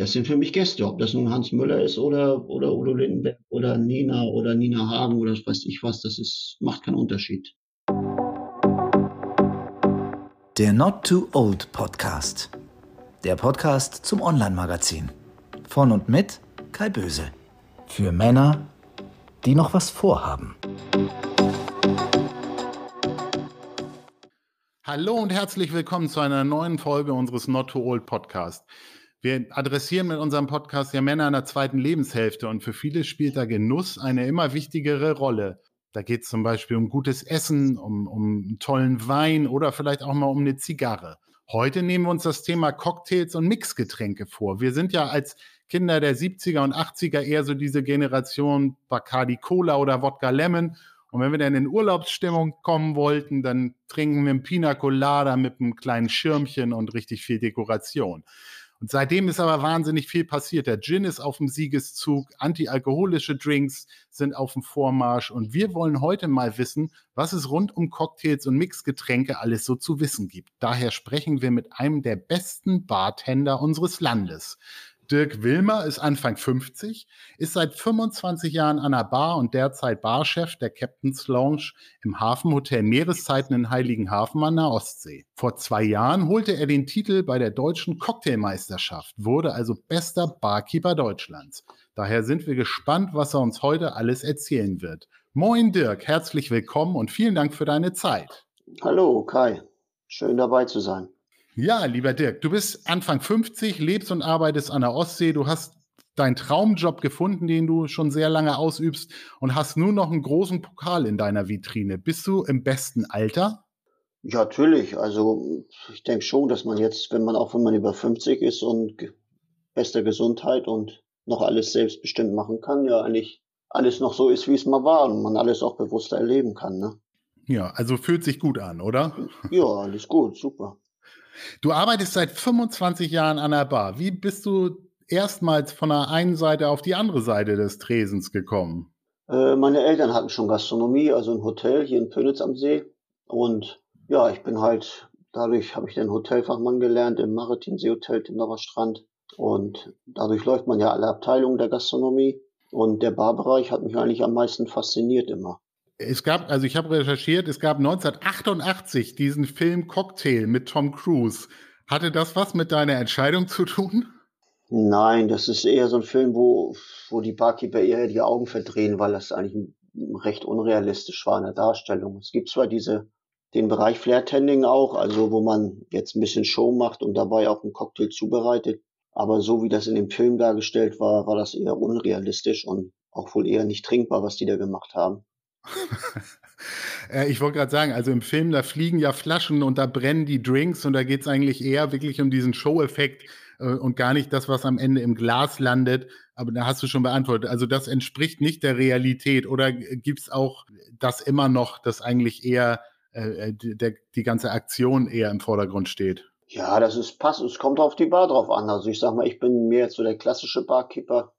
das sind für mich Gäste, ob das nun Hans Müller ist oder, oder Udo Lindenberg oder Nina oder Nina Hagen oder was weiß ich was, das ist, macht keinen Unterschied. Der Not Too Old Podcast. Der Podcast zum Online-Magazin. Von und mit Kai Böse. Für Männer, die noch was vorhaben. Hallo und herzlich willkommen zu einer neuen Folge unseres Not Too Old Podcast. Wir adressieren mit unserem Podcast ja Männer in der zweiten Lebenshälfte und für viele spielt da Genuss eine immer wichtigere Rolle. Da geht es zum Beispiel um gutes Essen, um, um tollen Wein oder vielleicht auch mal um eine Zigarre. Heute nehmen wir uns das Thema Cocktails und Mixgetränke vor. Wir sind ja als Kinder der 70er und 80er eher so diese Generation Bacardi Cola oder Wodka Lemon. Und wenn wir dann in Urlaubsstimmung kommen wollten, dann trinken wir einen Pina Colada mit einem kleinen Schirmchen und richtig viel Dekoration. Und seitdem ist aber wahnsinnig viel passiert. Der Gin ist auf dem Siegeszug, antialkoholische Drinks sind auf dem Vormarsch und wir wollen heute mal wissen, was es rund um Cocktails und Mixgetränke alles so zu wissen gibt. Daher sprechen wir mit einem der besten Bartender unseres Landes. Dirk Wilmer ist Anfang 50, ist seit 25 Jahren an der Bar und derzeit Barchef der Captain's Lounge im Hafenhotel Meereszeiten in Heiligenhafen an der Ostsee. Vor zwei Jahren holte er den Titel bei der deutschen Cocktailmeisterschaft, wurde also bester Barkeeper Deutschlands. Daher sind wir gespannt, was er uns heute alles erzählen wird. Moin Dirk, herzlich willkommen und vielen Dank für deine Zeit. Hallo Kai, schön dabei zu sein. Ja, lieber Dirk, du bist Anfang 50, lebst und arbeitest an der Ostsee. Du hast deinen Traumjob gefunden, den du schon sehr lange ausübst und hast nur noch einen großen Pokal in deiner Vitrine. Bist du im besten Alter? Ja, natürlich. Also ich denke schon, dass man jetzt, wenn man auch wenn man über 50 ist und bester Gesundheit und noch alles selbstbestimmt machen kann, ja eigentlich alles noch so ist, wie es mal war und man alles auch bewusster erleben kann. Ne? Ja, also fühlt sich gut an, oder? Ja, alles gut, super. Du arbeitest seit 25 Jahren an der Bar. Wie bist du erstmals von der einen Seite auf die andere Seite des Tresens gekommen? Äh, meine Eltern hatten schon Gastronomie, also ein Hotel hier in Pönitz am See. Und ja, ich bin halt, dadurch habe ich den Hotelfachmann gelernt im Maritim Seehotel Timmerer Strand. Und dadurch läuft man ja alle Abteilungen der Gastronomie. Und der Barbereich hat mich eigentlich am meisten fasziniert immer. Es gab, also ich habe recherchiert, es gab 1988 diesen Film Cocktail mit Tom Cruise. Hatte das was mit deiner Entscheidung zu tun? Nein, das ist eher so ein Film, wo, wo die Barkeeper eher die Augen verdrehen, weil das eigentlich recht unrealistisch war in der Darstellung. Es gibt zwar diese, den Bereich Flair-Tending auch, also wo man jetzt ein bisschen Show macht und dabei auch einen Cocktail zubereitet, aber so wie das in dem Film dargestellt war, war das eher unrealistisch und auch wohl eher nicht trinkbar, was die da gemacht haben. Äh, ich wollte gerade sagen, also im Film, da fliegen ja Flaschen und da brennen die Drinks und da geht es eigentlich eher wirklich um diesen Show-Effekt äh, und gar nicht das, was am Ende im Glas landet. Aber da hast du schon beantwortet. Also das entspricht nicht der Realität oder gibt es auch das immer noch, dass eigentlich eher äh, äh der, die ganze Aktion eher im Vordergrund steht? Ja, das ist passt. Es kommt auf die Bar drauf an. Also ich sag mal, ich bin mehr so der klassische Barkeeper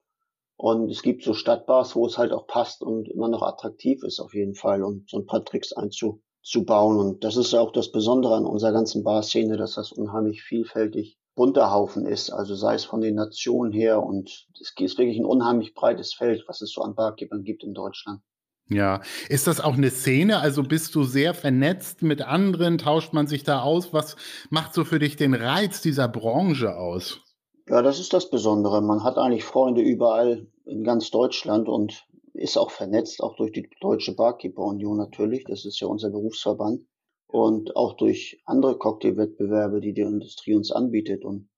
und es gibt so Stadtbars, wo es halt auch passt und immer noch attraktiv ist auf jeden Fall und so ein paar Tricks einzubauen. Und das ist ja auch das Besondere an unserer ganzen Barszene, dass das unheimlich vielfältig bunter Haufen ist. Also sei es von den Nationen her und es ist wirklich ein unheimlich breites Feld, was es so an Barkeepern gibt in Deutschland. Ja, ist das auch eine Szene? Also bist du sehr vernetzt mit anderen? Tauscht man sich da aus? Was macht so für dich den Reiz dieser Branche aus? Ja, das ist das Besondere. Man hat eigentlich Freunde überall in ganz Deutschland und ist auch vernetzt, auch durch die Deutsche Barkeeper Union natürlich. Das ist ja unser Berufsverband. Und auch durch andere Cocktailwettbewerbe, die die Industrie uns anbietet und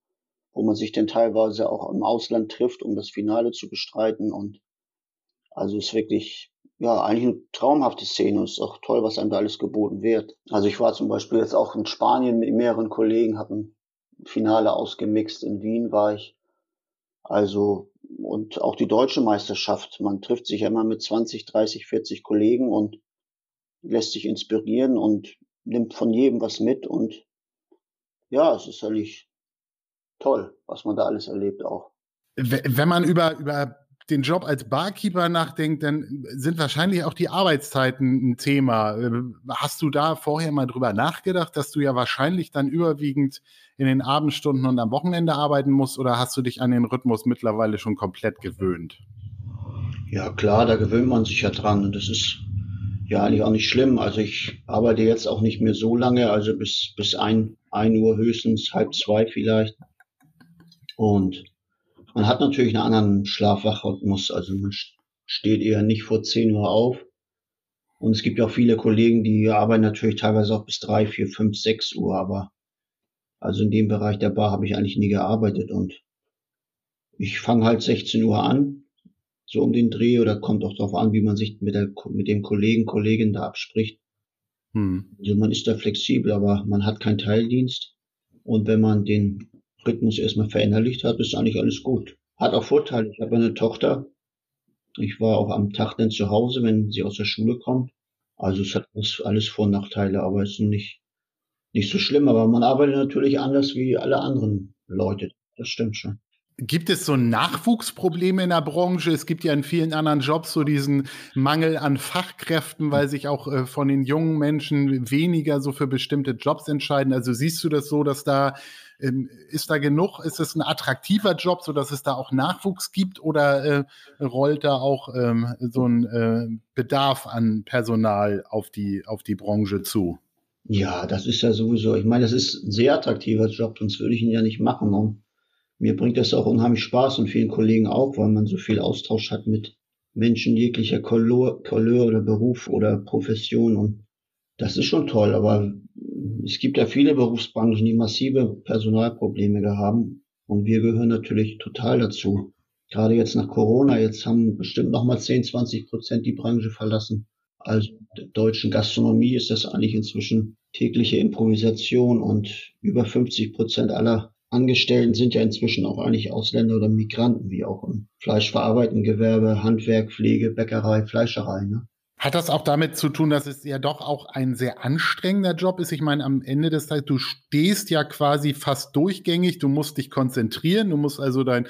wo man sich dann teilweise auch im Ausland trifft, um das Finale zu bestreiten. Und also ist wirklich, ja, eigentlich eine traumhafte Szene. Und es ist auch toll, was einem da alles geboten wird. Also ich war zum Beispiel jetzt auch in Spanien mit mehreren Kollegen, habe ein Finale ausgemixt. In Wien war ich. Also, und auch die deutsche Meisterschaft. Man trifft sich ja immer mit 20, 30, 40 Kollegen und lässt sich inspirieren und nimmt von jedem was mit. Und ja, es ist eigentlich toll, was man da alles erlebt auch. Wenn man über, über den Job als Barkeeper nachdenkt, dann sind wahrscheinlich auch die Arbeitszeiten ein Thema. Ähm, hast du da vorher mal drüber nachgedacht, dass du ja wahrscheinlich dann überwiegend in den Abendstunden und am Wochenende arbeiten musst oder hast du dich an den Rhythmus mittlerweile schon komplett gewöhnt? Ja, klar, da gewöhnt man sich ja dran und das ist ja eigentlich auch nicht schlimm. Also ich arbeite jetzt auch nicht mehr so lange, also bis, bis ein, ein Uhr höchstens, halb zwei vielleicht. Und man hat natürlich einen anderen Schlafwachrhythmus. Also man steht eher nicht vor 10 Uhr auf. Und es gibt ja auch viele Kollegen, die arbeiten natürlich teilweise auch bis 3, 4, 5, 6 Uhr. Aber also in dem Bereich der Bar habe ich eigentlich nie gearbeitet. Und ich fange halt 16 Uhr an, so um den Dreh. Oder kommt auch darauf an, wie man sich mit, der, mit dem Kollegen, Kollegin da abspricht. Hm. Also man ist da flexibel, aber man hat keinen Teildienst. Und wenn man den Rhythmus erstmal verinnerlicht hat, ist eigentlich alles gut. Hat auch Vorteile. Ich habe eine Tochter. Ich war auch am Tag dann zu Hause, wenn sie aus der Schule kommt. Also es hat alles Vor- und Nachteile, aber es ist nicht, nicht so schlimm. Aber man arbeitet natürlich anders wie alle anderen Leute. Das stimmt schon. Gibt es so Nachwuchsprobleme in der Branche? Es gibt ja in vielen anderen Jobs so diesen Mangel an Fachkräften, weil sich auch äh, von den jungen Menschen weniger so für bestimmte Jobs entscheiden. Also siehst du das so, dass da ist da genug? Ist es ein attraktiver Job, sodass es da auch Nachwuchs gibt oder äh, rollt da auch ähm, so ein äh, Bedarf an Personal auf die, auf die Branche zu? Ja, das ist ja sowieso, ich meine, das ist ein sehr attraktiver Job, sonst würde ich ihn ja nicht machen. Und mir bringt das auch unheimlich Spaß und vielen Kollegen auch, weil man so viel Austausch hat mit Menschen jeglicher Couleur, Couleur oder Beruf oder Profession und das ist schon toll, aber es gibt ja viele Berufsbranchen, die massive Personalprobleme haben und wir gehören natürlich total dazu. Gerade jetzt nach Corona, jetzt haben bestimmt nochmal 10, 20 Prozent die Branche verlassen. Also der deutschen Gastronomie ist das eigentlich inzwischen tägliche Improvisation und über 50 Prozent aller Angestellten sind ja inzwischen auch eigentlich Ausländer oder Migranten, wie auch im fleischverarbeitenden Gewerbe, Handwerk, Pflege, Bäckerei, Fleischerei. Ne? Hat das auch damit zu tun, dass es ja doch auch ein sehr anstrengender Job ist? Ich meine, am Ende des Tages, du stehst ja quasi fast durchgängig, du musst dich konzentrieren, du musst also dein,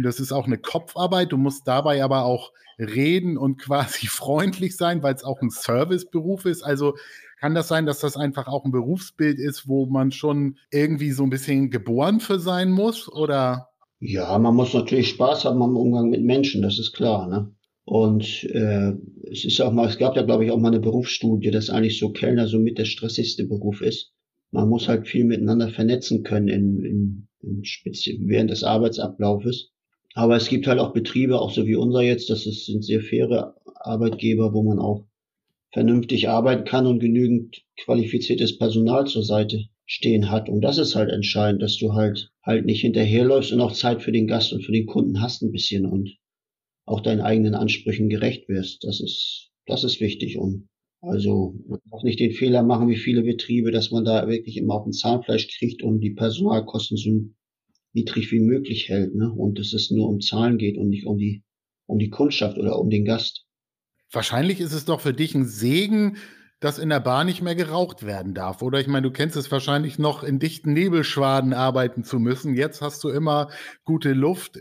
das ist auch eine Kopfarbeit, du musst dabei aber auch reden und quasi freundlich sein, weil es auch ein Serviceberuf ist. Also kann das sein, dass das einfach auch ein Berufsbild ist, wo man schon irgendwie so ein bisschen geboren für sein muss? Oder? Ja, man muss natürlich Spaß haben am Umgang mit Menschen, das ist klar. Ne? Und äh, es ist auch mal, es gab ja, glaube ich, auch mal eine Berufsstudie, dass eigentlich so Kellner so mit der stressigste Beruf ist. Man muss halt viel miteinander vernetzen können in, in, in während des Arbeitsablaufes. Aber es gibt halt auch Betriebe, auch so wie unser jetzt, das ist, sind sehr faire Arbeitgeber, wo man auch vernünftig arbeiten kann und genügend qualifiziertes Personal zur Seite stehen hat. Und das ist halt entscheidend, dass du halt halt nicht hinterherläufst und auch Zeit für den Gast und für den Kunden hast ein bisschen und auch deinen eigenen Ansprüchen gerecht wirst. Das ist, das ist wichtig. Und also man darf nicht den Fehler machen, wie viele Betriebe, dass man da wirklich immer auf ein Zahnfleisch kriegt und die Personalkosten so niedrig wie möglich hält, ne? Und dass es nur um Zahlen geht und nicht um die, um die Kundschaft oder um den Gast. Wahrscheinlich ist es doch für dich ein Segen, dass in der Bar nicht mehr geraucht werden darf. Oder ich meine, du kennst es wahrscheinlich noch, in dichten Nebelschwaden arbeiten zu müssen. Jetzt hast du immer gute Luft.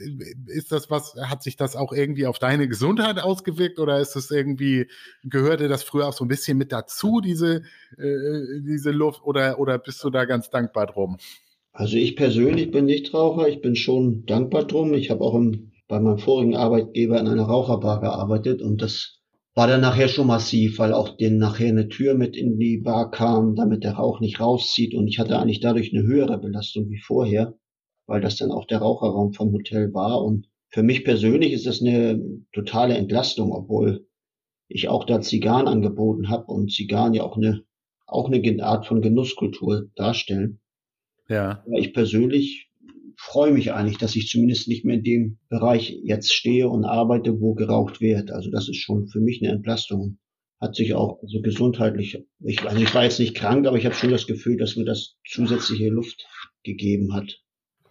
Ist das was, hat sich das auch irgendwie auf deine Gesundheit ausgewirkt oder ist es irgendwie, gehörte das früher auch so ein bisschen mit dazu, diese, äh, diese Luft, oder, oder bist du da ganz dankbar drum? Also ich persönlich bin Nichtraucher, ich bin schon dankbar drum. Ich habe auch im, bei meinem vorigen Arbeitgeber in einer Raucherbar gearbeitet und das war dann nachher schon massiv, weil auch den nachher eine Tür mit in die Bar kam, damit der Rauch nicht rauszieht und ich hatte eigentlich dadurch eine höhere Belastung wie vorher, weil das dann auch der Raucherraum vom Hotel war und für mich persönlich ist das eine totale Entlastung, obwohl ich auch da Zigarren angeboten habe und Zigarren ja auch eine auch eine Art von Genusskultur darstellen. Ja. Aber ich persönlich freue mich eigentlich, dass ich zumindest nicht mehr in dem Bereich jetzt stehe und arbeite, wo geraucht wird. Also das ist schon für mich eine Entlastung. Hat sich auch also gesundheitlich, ich, also ich war jetzt nicht krank, aber ich habe schon das Gefühl, dass mir das zusätzliche Luft gegeben hat.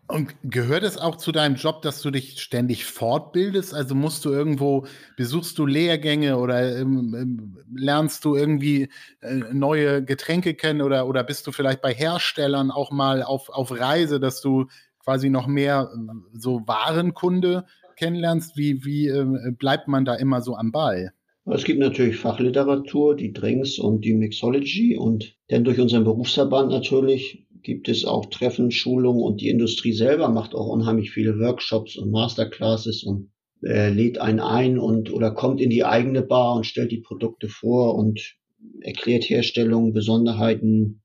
Und gehört es auch zu deinem Job, dass du dich ständig fortbildest? Also musst du irgendwo, besuchst du Lehrgänge oder ähm, ähm lernst du irgendwie äh, neue Getränke kennen oder, oder bist du vielleicht bei Herstellern auch mal auf, auf Reise, dass du quasi noch mehr äh, so Warenkunde kennenlernst, wie, wie äh, bleibt man da immer so am Ball? Es gibt natürlich Fachliteratur, die Drinks und die Mixology und dann durch unseren Berufsverband natürlich gibt es auch Treffen, Schulungen und die Industrie selber macht auch unheimlich viele Workshops und Masterclasses und äh, lädt einen ein und oder kommt in die eigene Bar und stellt die Produkte vor und erklärt Herstellung, Besonderheiten.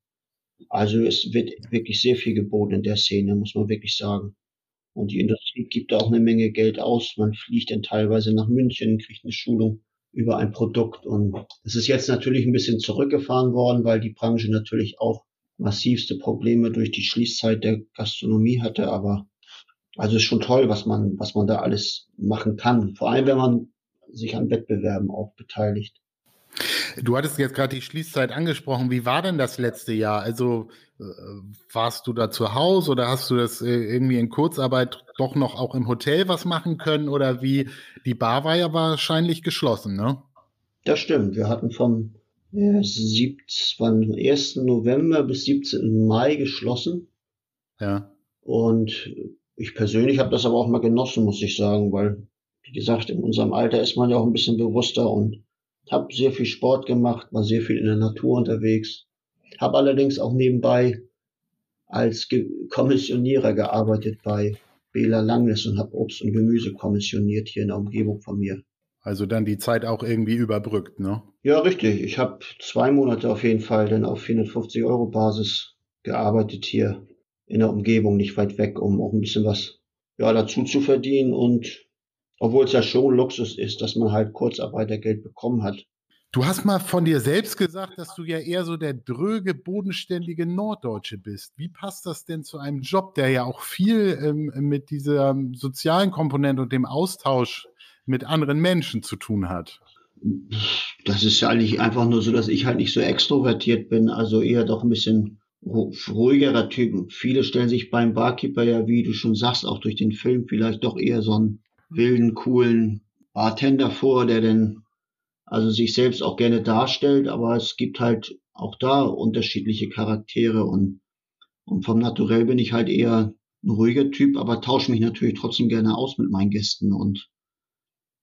Also es wird wirklich sehr viel geboten in der Szene, muss man wirklich sagen. Und die Industrie gibt auch eine Menge Geld aus. Man fliegt dann teilweise nach München, kriegt eine Schulung über ein Produkt. Und es ist jetzt natürlich ein bisschen zurückgefahren worden, weil die Branche natürlich auch massivste Probleme durch die Schließzeit der Gastronomie hatte. Aber also ist schon toll, was man, was man da alles machen kann. Vor allem, wenn man sich an Wettbewerben auch beteiligt. Du hattest jetzt gerade die Schließzeit angesprochen. Wie war denn das letzte Jahr? Also äh, warst du da zu Hause oder hast du das äh, irgendwie in Kurzarbeit doch noch auch im Hotel was machen können? Oder wie? Die Bar war ja wahrscheinlich geschlossen, ne? Das stimmt. Wir hatten vom äh, 1. November bis 17. Mai geschlossen. Ja. Und ich persönlich habe das aber auch mal genossen, muss ich sagen, weil, wie gesagt, in unserem Alter ist man ja auch ein bisschen bewusster und habe sehr viel Sport gemacht, war sehr viel in der Natur unterwegs, habe allerdings auch nebenbei als Ge Kommissionierer gearbeitet bei Bela Langnes und habe Obst und Gemüse kommissioniert hier in der Umgebung von mir. Also dann die Zeit auch irgendwie überbrückt, ne? Ja, richtig. Ich habe zwei Monate auf jeden Fall dann auf 450 Euro Basis gearbeitet hier in der Umgebung, nicht weit weg, um auch ein bisschen was ja, dazu zu verdienen und obwohl es ja schon Luxus ist, dass man halt Kurzarbeitergeld bekommen hat. Du hast mal von dir selbst gesagt, dass du ja eher so der dröge, bodenständige Norddeutsche bist. Wie passt das denn zu einem Job, der ja auch viel ähm, mit dieser sozialen Komponente und dem Austausch mit anderen Menschen zu tun hat? Das ist ja eigentlich einfach nur so, dass ich halt nicht so extrovertiert bin, also eher doch ein bisschen ruhigerer Typen. Viele stellen sich beim Barkeeper ja, wie du schon sagst, auch durch den Film vielleicht doch eher so einen wilden, coolen Bartender vor, der denn also sich selbst auch gerne darstellt, aber es gibt halt auch da unterschiedliche Charaktere und, und vom Naturell bin ich halt eher ein ruhiger Typ, aber tausche mich natürlich trotzdem gerne aus mit meinen Gästen und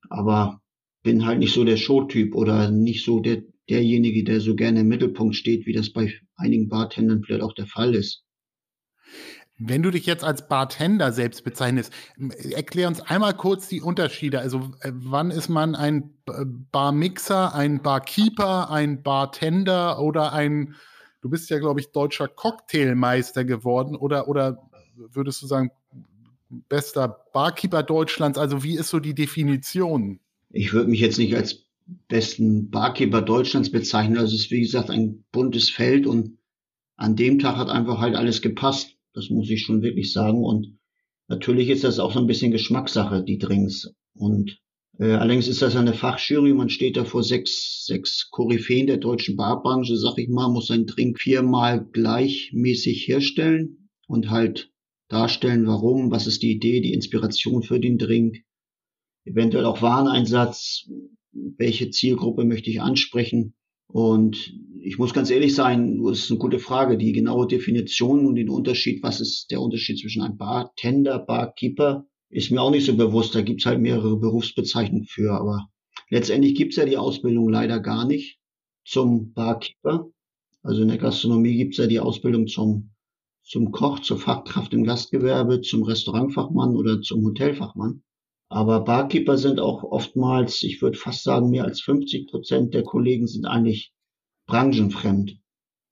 aber bin halt nicht so der Showtyp oder nicht so der, derjenige, der so gerne im Mittelpunkt steht, wie das bei einigen Bartendern vielleicht auch der Fall ist. Wenn du dich jetzt als Bartender selbst bezeichnest, erklär uns einmal kurz die Unterschiede. Also äh, wann ist man ein Barmixer, ein Barkeeper, ein Bartender oder ein, du bist ja, glaube ich, deutscher Cocktailmeister geworden oder, oder würdest du sagen, bester Barkeeper Deutschlands? Also wie ist so die Definition? Ich würde mich jetzt nicht als besten Barkeeper Deutschlands bezeichnen. Also es ist, wie gesagt, ein buntes Feld und an dem Tag hat einfach halt alles gepasst. Das muss ich schon wirklich sagen. Und natürlich ist das auch so ein bisschen Geschmackssache, die Drinks. Und äh, allerdings ist das eine Fachjury. Man steht da vor sechs, sechs Koryphäen der deutschen Barbranche, sag ich mal, muss seinen Drink viermal gleichmäßig herstellen und halt darstellen, warum, was ist die Idee, die Inspiration für den Drink, eventuell auch Wareneinsatz, welche Zielgruppe möchte ich ansprechen. Und ich muss ganz ehrlich sein, das ist eine gute Frage, die genaue Definition und den Unterschied, was ist der Unterschied zwischen einem Bartender, Barkeeper, ist mir auch nicht so bewusst. Da gibt's halt mehrere Berufsbezeichnungen für, aber letztendlich gibt's ja die Ausbildung leider gar nicht zum Barkeeper. Also in der Gastronomie gibt's ja die Ausbildung zum, zum Koch, zur Fachkraft im Gastgewerbe, zum Restaurantfachmann oder zum Hotelfachmann. Aber Barkeeper sind auch oftmals, ich würde fast sagen, mehr als 50 Prozent der Kollegen sind eigentlich branchenfremd.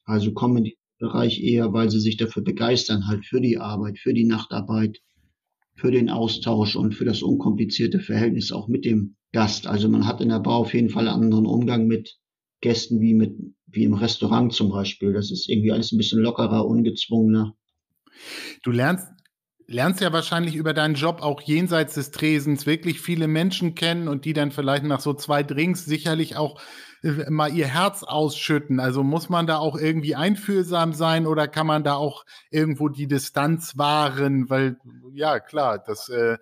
Also kommen in den Bereich eher, weil sie sich dafür begeistern, halt für die Arbeit, für die Nachtarbeit, für den Austausch und für das unkomplizierte Verhältnis auch mit dem Gast. Also man hat in der Bar auf jeden Fall einen anderen Umgang mit Gästen wie mit, wie im Restaurant zum Beispiel. Das ist irgendwie alles ein bisschen lockerer, ungezwungener. Du lernst lernst ja wahrscheinlich über deinen Job auch jenseits des Tresens wirklich viele Menschen kennen und die dann vielleicht nach so zwei Drinks sicherlich auch äh, mal ihr Herz ausschütten. Also muss man da auch irgendwie einfühlsam sein oder kann man da auch irgendwo die Distanz wahren? Weil, ja, klar, das äh,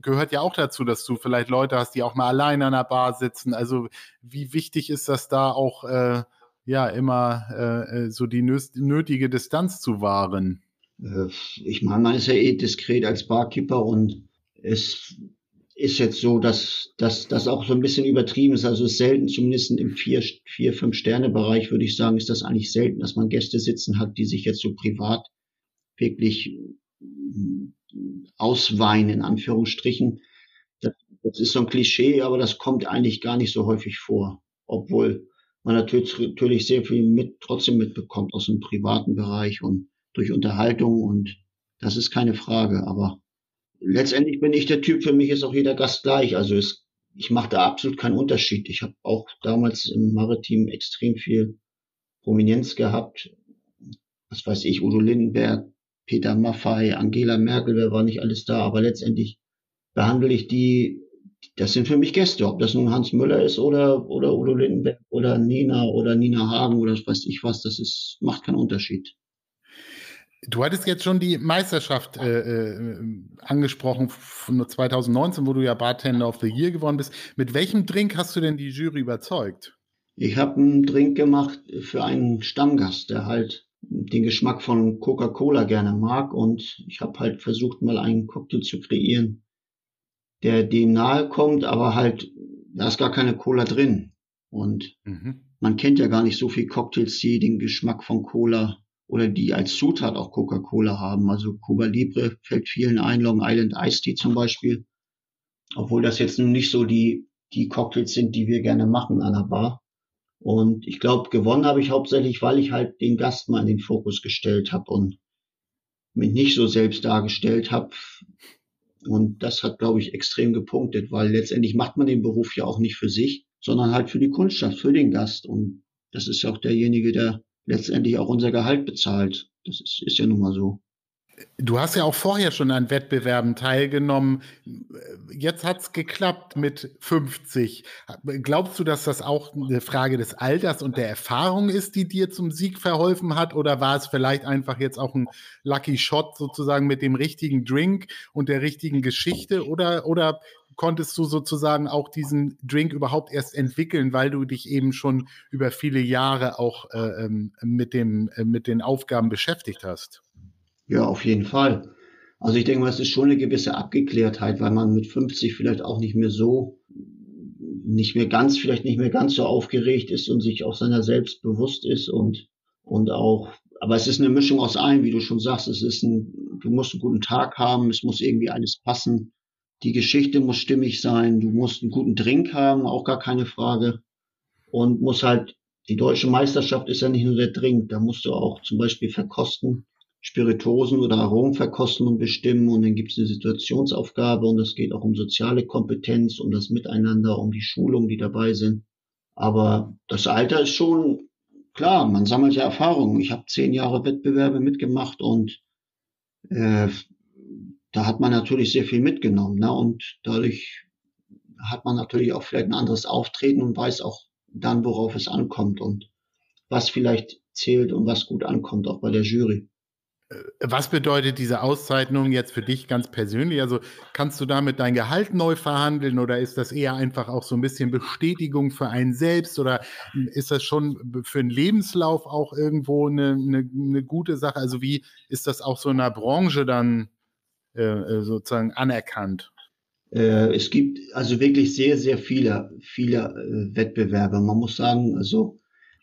gehört ja auch dazu, dass du vielleicht Leute hast, die auch mal alleine an der Bar sitzen. Also wie wichtig ist das da auch, äh, ja, immer äh, äh so die nötige Distanz zu wahren? Äh, ich meine, man ist ja eh diskret als Barkeeper und es ist jetzt so, dass das auch so ein bisschen übertrieben ist. Also selten, zumindest im vier, vier fünf Sterne Bereich würde ich sagen, ist das eigentlich selten, dass man Gäste sitzen hat, die sich jetzt so privat wirklich ausweinen, in Anführungsstrichen. Das, das ist so ein Klischee, aber das kommt eigentlich gar nicht so häufig vor. Obwohl man natürlich, natürlich sehr viel mit, trotzdem mitbekommt aus dem privaten Bereich und durch Unterhaltung und das ist keine Frage. Aber letztendlich bin ich der Typ, für mich ist auch jeder Gast gleich. Also es, ich mache da absolut keinen Unterschied. Ich habe auch damals im Maritim extrem viel Prominenz gehabt. Was weiß ich, Udo Lindenberg, Peter Maffei, Angela Merkel, wer war nicht alles da, aber letztendlich behandle ich die, das sind für mich Gäste, ob das nun Hans Müller ist oder, oder Udo Lindenberg oder Nina oder Nina Hagen oder was weiß ich was, das ist, macht keinen Unterschied. Du hattest jetzt schon die Meisterschaft äh, äh, angesprochen von 2019, wo du ja Bartender of the Year geworden bist. Mit welchem Drink hast du denn die Jury überzeugt? Ich habe einen Drink gemacht für einen Stammgast, der halt den Geschmack von Coca-Cola gerne mag und ich habe halt versucht, mal einen Cocktail zu kreieren, der dem nahe kommt, aber halt, da ist gar keine Cola drin. Und mhm. man kennt ja gar nicht so viel Cocktails, die den Geschmack von Cola oder die als Zutat auch Coca-Cola haben. Also Cuba Libre fällt vielen ein, Long Island Iced Tea zum Beispiel. Obwohl das jetzt nun nicht so die, die Cocktails sind, die wir gerne machen an der Bar. Und ich glaube, gewonnen habe ich hauptsächlich, weil ich halt den Gast mal in den Fokus gestellt habe und mich nicht so selbst dargestellt habe. Und das hat, glaube ich, extrem gepunktet, weil letztendlich macht man den Beruf ja auch nicht für sich, sondern halt für die Kundschaft, für den Gast. Und das ist auch derjenige, der letztendlich auch unser Gehalt bezahlt. Das ist, ist ja nun mal so. Du hast ja auch vorher schon an Wettbewerben teilgenommen. Jetzt hat es geklappt mit 50. Glaubst du, dass das auch eine Frage des Alters und der Erfahrung ist, die dir zum Sieg verholfen hat? Oder war es vielleicht einfach jetzt auch ein Lucky Shot sozusagen mit dem richtigen Drink und der richtigen Geschichte? Oder, oder konntest du sozusagen auch diesen Drink überhaupt erst entwickeln, weil du dich eben schon über viele Jahre auch äh, ähm, mit, dem, äh, mit den Aufgaben beschäftigt hast? Ja, auf jeden Fall. Also ich denke mal, es ist schon eine gewisse Abgeklärtheit, weil man mit 50 vielleicht auch nicht mehr so, nicht mehr ganz, vielleicht nicht mehr ganz so aufgeregt ist und sich auch seiner selbst bewusst ist und, und auch, aber es ist eine Mischung aus allem, wie du schon sagst. Es ist ein, du musst einen guten Tag haben, es muss irgendwie alles passen. Die Geschichte muss stimmig sein, du musst einen guten Drink haben, auch gar keine Frage. Und muss halt, die deutsche Meisterschaft ist ja nicht nur der Drink, da musst du auch zum Beispiel verkosten Spiritosen oder Aromenverkostung bestimmen und dann gibt es eine Situationsaufgabe und es geht auch um soziale Kompetenz, um das Miteinander, um die Schulung, die dabei sind. Aber das Alter ist schon klar, man sammelt ja Erfahrungen. Ich habe zehn Jahre Wettbewerbe mitgemacht und äh, da hat man natürlich sehr viel mitgenommen. Ne? Und dadurch hat man natürlich auch vielleicht ein anderes Auftreten und weiß auch dann, worauf es ankommt und was vielleicht zählt und was gut ankommt, auch bei der Jury. Was bedeutet diese Auszeichnung jetzt für dich ganz persönlich? Also kannst du damit dein Gehalt neu verhandeln oder ist das eher einfach auch so ein bisschen Bestätigung für einen selbst oder ist das schon für einen Lebenslauf auch irgendwo eine, eine, eine gute Sache? Also wie ist das auch so in der Branche dann äh, äh sozusagen anerkannt? Äh, es gibt also wirklich sehr, sehr viele, viele äh, Wettbewerbe. Man muss sagen, also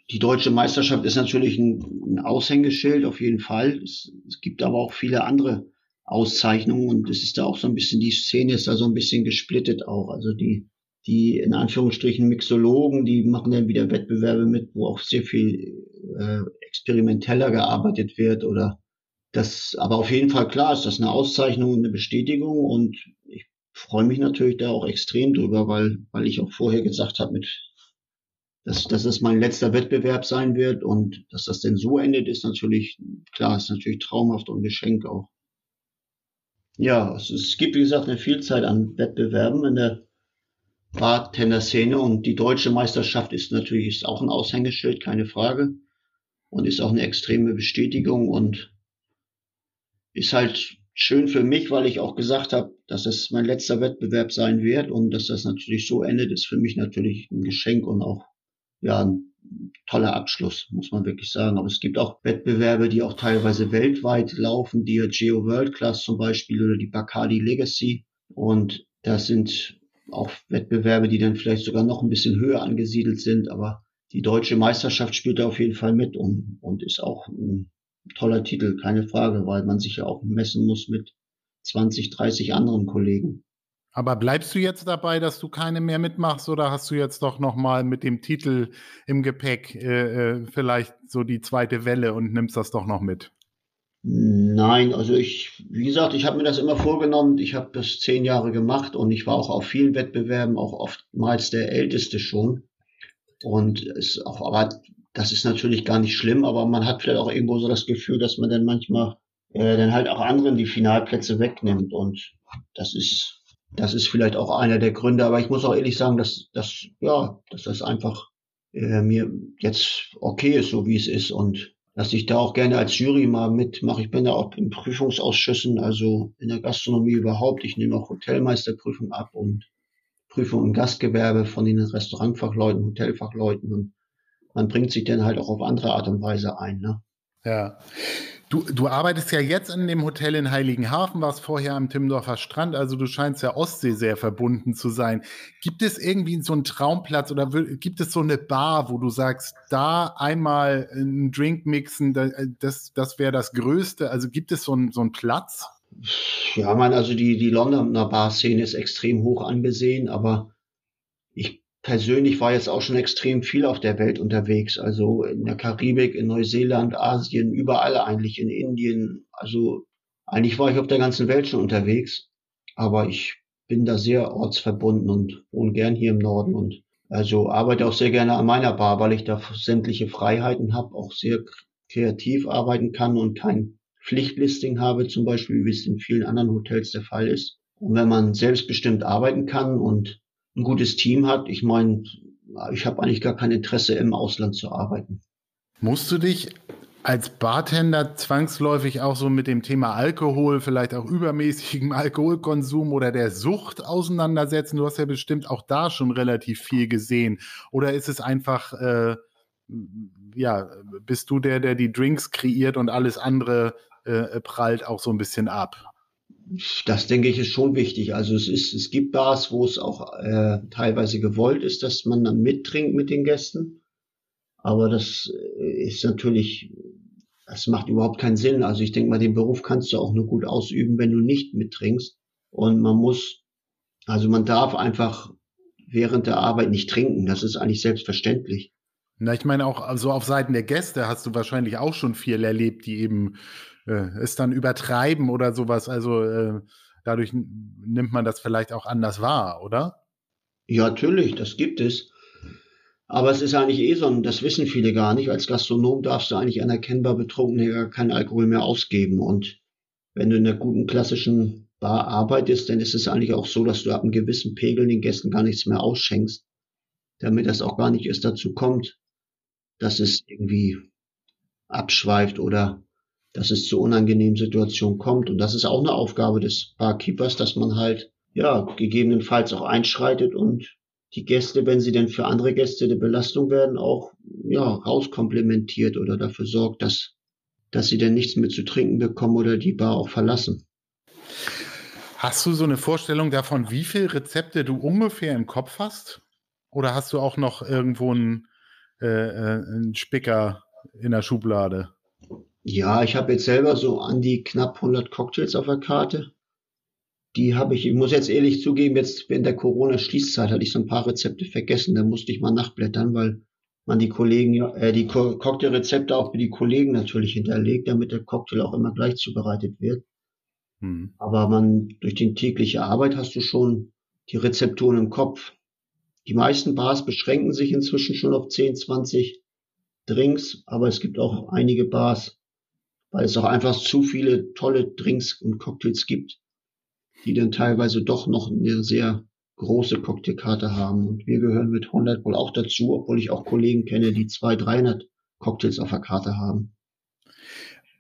die deutsche Meisterschaft ist natürlich ein, ein Aushängeschild, auf jeden Fall. Es, es, gibt aber auch viele andere Auszeichnungen und es ist da auch so ein bisschen, die Szene ist da so ein bisschen gesplittet auch. Also die, die in Anführungsstrichen Mixologen, die machen dann wieder Wettbewerbe mit, wo auch sehr viel äh, experimenteller gearbeitet wird oder das, aber auf jeden Fall klar ist das eine Auszeichnung, eine Bestätigung und ich freue mich natürlich da auch extrem drüber, weil, weil ich auch vorher gesagt habe, mit dass, dass es mein letzter Wettbewerb sein wird und dass das denn so endet, ist natürlich, klar, ist natürlich traumhaft und Geschenk auch. Ja, es, es gibt, wie gesagt, eine Vielzahl an Wettbewerben in der Bartender-Szene und die deutsche Meisterschaft ist natürlich ist auch ein Aushängeschild, keine Frage. Und ist auch eine extreme Bestätigung und ist halt schön für mich, weil ich auch gesagt habe, dass es mein letzter Wettbewerb sein wird und dass das natürlich so endet, ist für mich natürlich ein Geschenk und auch ja, ein toller Abschluss, muss man wirklich sagen. Aber es gibt auch Wettbewerbe, die auch teilweise weltweit laufen, die Geo World Class zum Beispiel oder die Bacardi Legacy. Und das sind auch Wettbewerbe, die dann vielleicht sogar noch ein bisschen höher angesiedelt sind, aber die deutsche Meisterschaft spielt da auf jeden Fall mit und, und ist auch ein toller Titel, keine Frage, weil man sich ja auch messen muss mit 20, 30 anderen Kollegen. Aber bleibst du jetzt dabei, dass du keine mehr mitmachst oder hast du jetzt doch noch mal mit dem Titel im Gepäck äh, äh, vielleicht so die zweite Welle und nimmst das doch noch mit? Nein, also ich, wie gesagt, ich habe mir das immer vorgenommen. Ich habe das zehn Jahre gemacht und ich war auch auf vielen Wettbewerben, auch oftmals der Älteste schon. Und es auch, aber das ist natürlich gar nicht schlimm, aber man hat vielleicht auch irgendwo so das Gefühl, dass man dann manchmal äh, dann halt auch anderen die Finalplätze wegnimmt. Und das ist, das ist vielleicht auch einer der Gründe. Aber ich muss auch ehrlich sagen, dass, dass ja, dass das einfach äh, mir jetzt okay ist, so wie es ist. Und dass ich da auch gerne als Jury mal mitmache. Ich bin da auch in Prüfungsausschüssen, also in der Gastronomie überhaupt. Ich nehme auch Hotelmeisterprüfung ab und Prüfung im Gastgewerbe von den Restaurantfachleuten, Hotelfachleuten und man bringt sich dann halt auch auf andere Art und Weise ein. Ne? Ja. Du, du arbeitest ja jetzt in dem Hotel in Heiligenhafen, warst vorher am Timmendorfer Strand, also du scheinst ja Ostsee sehr verbunden zu sein. Gibt es irgendwie so einen Traumplatz oder gibt es so eine Bar, wo du sagst, da einmal einen Drink mixen, das, das wäre das Größte? Also gibt es so einen, so einen Platz? Ja, man, also die, die Londoner Bar-Szene ist extrem hoch angesehen, aber persönlich war jetzt auch schon extrem viel auf der Welt unterwegs. Also in der Karibik, in Neuseeland, Asien, überall eigentlich, in Indien. Also eigentlich war ich auf der ganzen Welt schon unterwegs. Aber ich bin da sehr ortsverbunden und wohne gern hier im Norden und also arbeite auch sehr gerne an meiner Bar, weil ich da sämtliche Freiheiten habe, auch sehr kreativ arbeiten kann und kein Pflichtlisting habe, zum Beispiel, wie es in vielen anderen Hotels der Fall ist. Und wenn man selbstbestimmt arbeiten kann und ein gutes Team hat. Ich meine, ich habe eigentlich gar kein Interesse, im Ausland zu arbeiten. Musst du dich als Bartender zwangsläufig auch so mit dem Thema Alkohol, vielleicht auch übermäßigem Alkoholkonsum oder der Sucht auseinandersetzen? Du hast ja bestimmt auch da schon relativ viel gesehen. Oder ist es einfach, äh, ja, bist du der, der die Drinks kreiert und alles andere äh, prallt auch so ein bisschen ab? Das denke ich ist schon wichtig. Also es ist, es gibt Bars, wo es auch äh, teilweise gewollt ist, dass man dann mittrinkt mit den Gästen. Aber das äh, ist natürlich, das macht überhaupt keinen Sinn. Also ich denke mal, den Beruf kannst du auch nur gut ausüben, wenn du nicht mittrinkst. Und man muss, also man darf einfach während der Arbeit nicht trinken. Das ist eigentlich selbstverständlich. Na, ich meine auch, also auf Seiten der Gäste hast du wahrscheinlich auch schon viel erlebt, die eben äh, es dann übertreiben oder sowas. Also äh, dadurch nimmt man das vielleicht auch anders wahr, oder? Ja, natürlich, das gibt es. Aber es ist eigentlich eh so, das wissen viele gar nicht. Als Gastronom darfst du eigentlich anerkennbar betrunken keinen Alkohol mehr ausgeben. Und wenn du in einer guten klassischen Bar arbeitest, dann ist es eigentlich auch so, dass du ab einem gewissen Pegel den Gästen gar nichts mehr ausschenkst, damit das auch gar nicht erst dazu kommt, dass es irgendwie abschweift oder dass es zu unangenehmen Situationen kommt. Und das ist auch eine Aufgabe des Barkeepers, dass man halt, ja, gegebenenfalls auch einschreitet und die Gäste, wenn sie denn für andere Gäste eine Belastung werden, auch, ja, rauskomplementiert oder dafür sorgt, dass, dass sie denn nichts mehr zu trinken bekommen oder die Bar auch verlassen. Hast du so eine Vorstellung davon, wie viele Rezepte du ungefähr im Kopf hast? Oder hast du auch noch irgendwo einen, äh, äh einen Spicker in der Schublade? Ja, ich habe jetzt selber so an die knapp 100 Cocktails auf der Karte. Die habe ich, ich muss jetzt ehrlich zugeben, jetzt während der Corona-Schließzeit hatte ich so ein paar Rezepte vergessen. Da musste ich mal nachblättern, weil man die Kollegen, äh, die Co Cocktailrezepte auch für die Kollegen natürlich hinterlegt, damit der Cocktail auch immer gleich zubereitet wird. Hm. Aber man, durch die tägliche Arbeit hast du schon die Rezepturen im Kopf. Die meisten Bars beschränken sich inzwischen schon auf 10, 20 Drinks, aber es gibt auch einige Bars, weil es auch einfach zu viele tolle Drinks und Cocktails gibt, die dann teilweise doch noch eine sehr große Cocktailkarte haben. Und wir gehören mit 100 wohl auch dazu, obwohl ich auch Kollegen kenne, die 200, 300 Cocktails auf der Karte haben.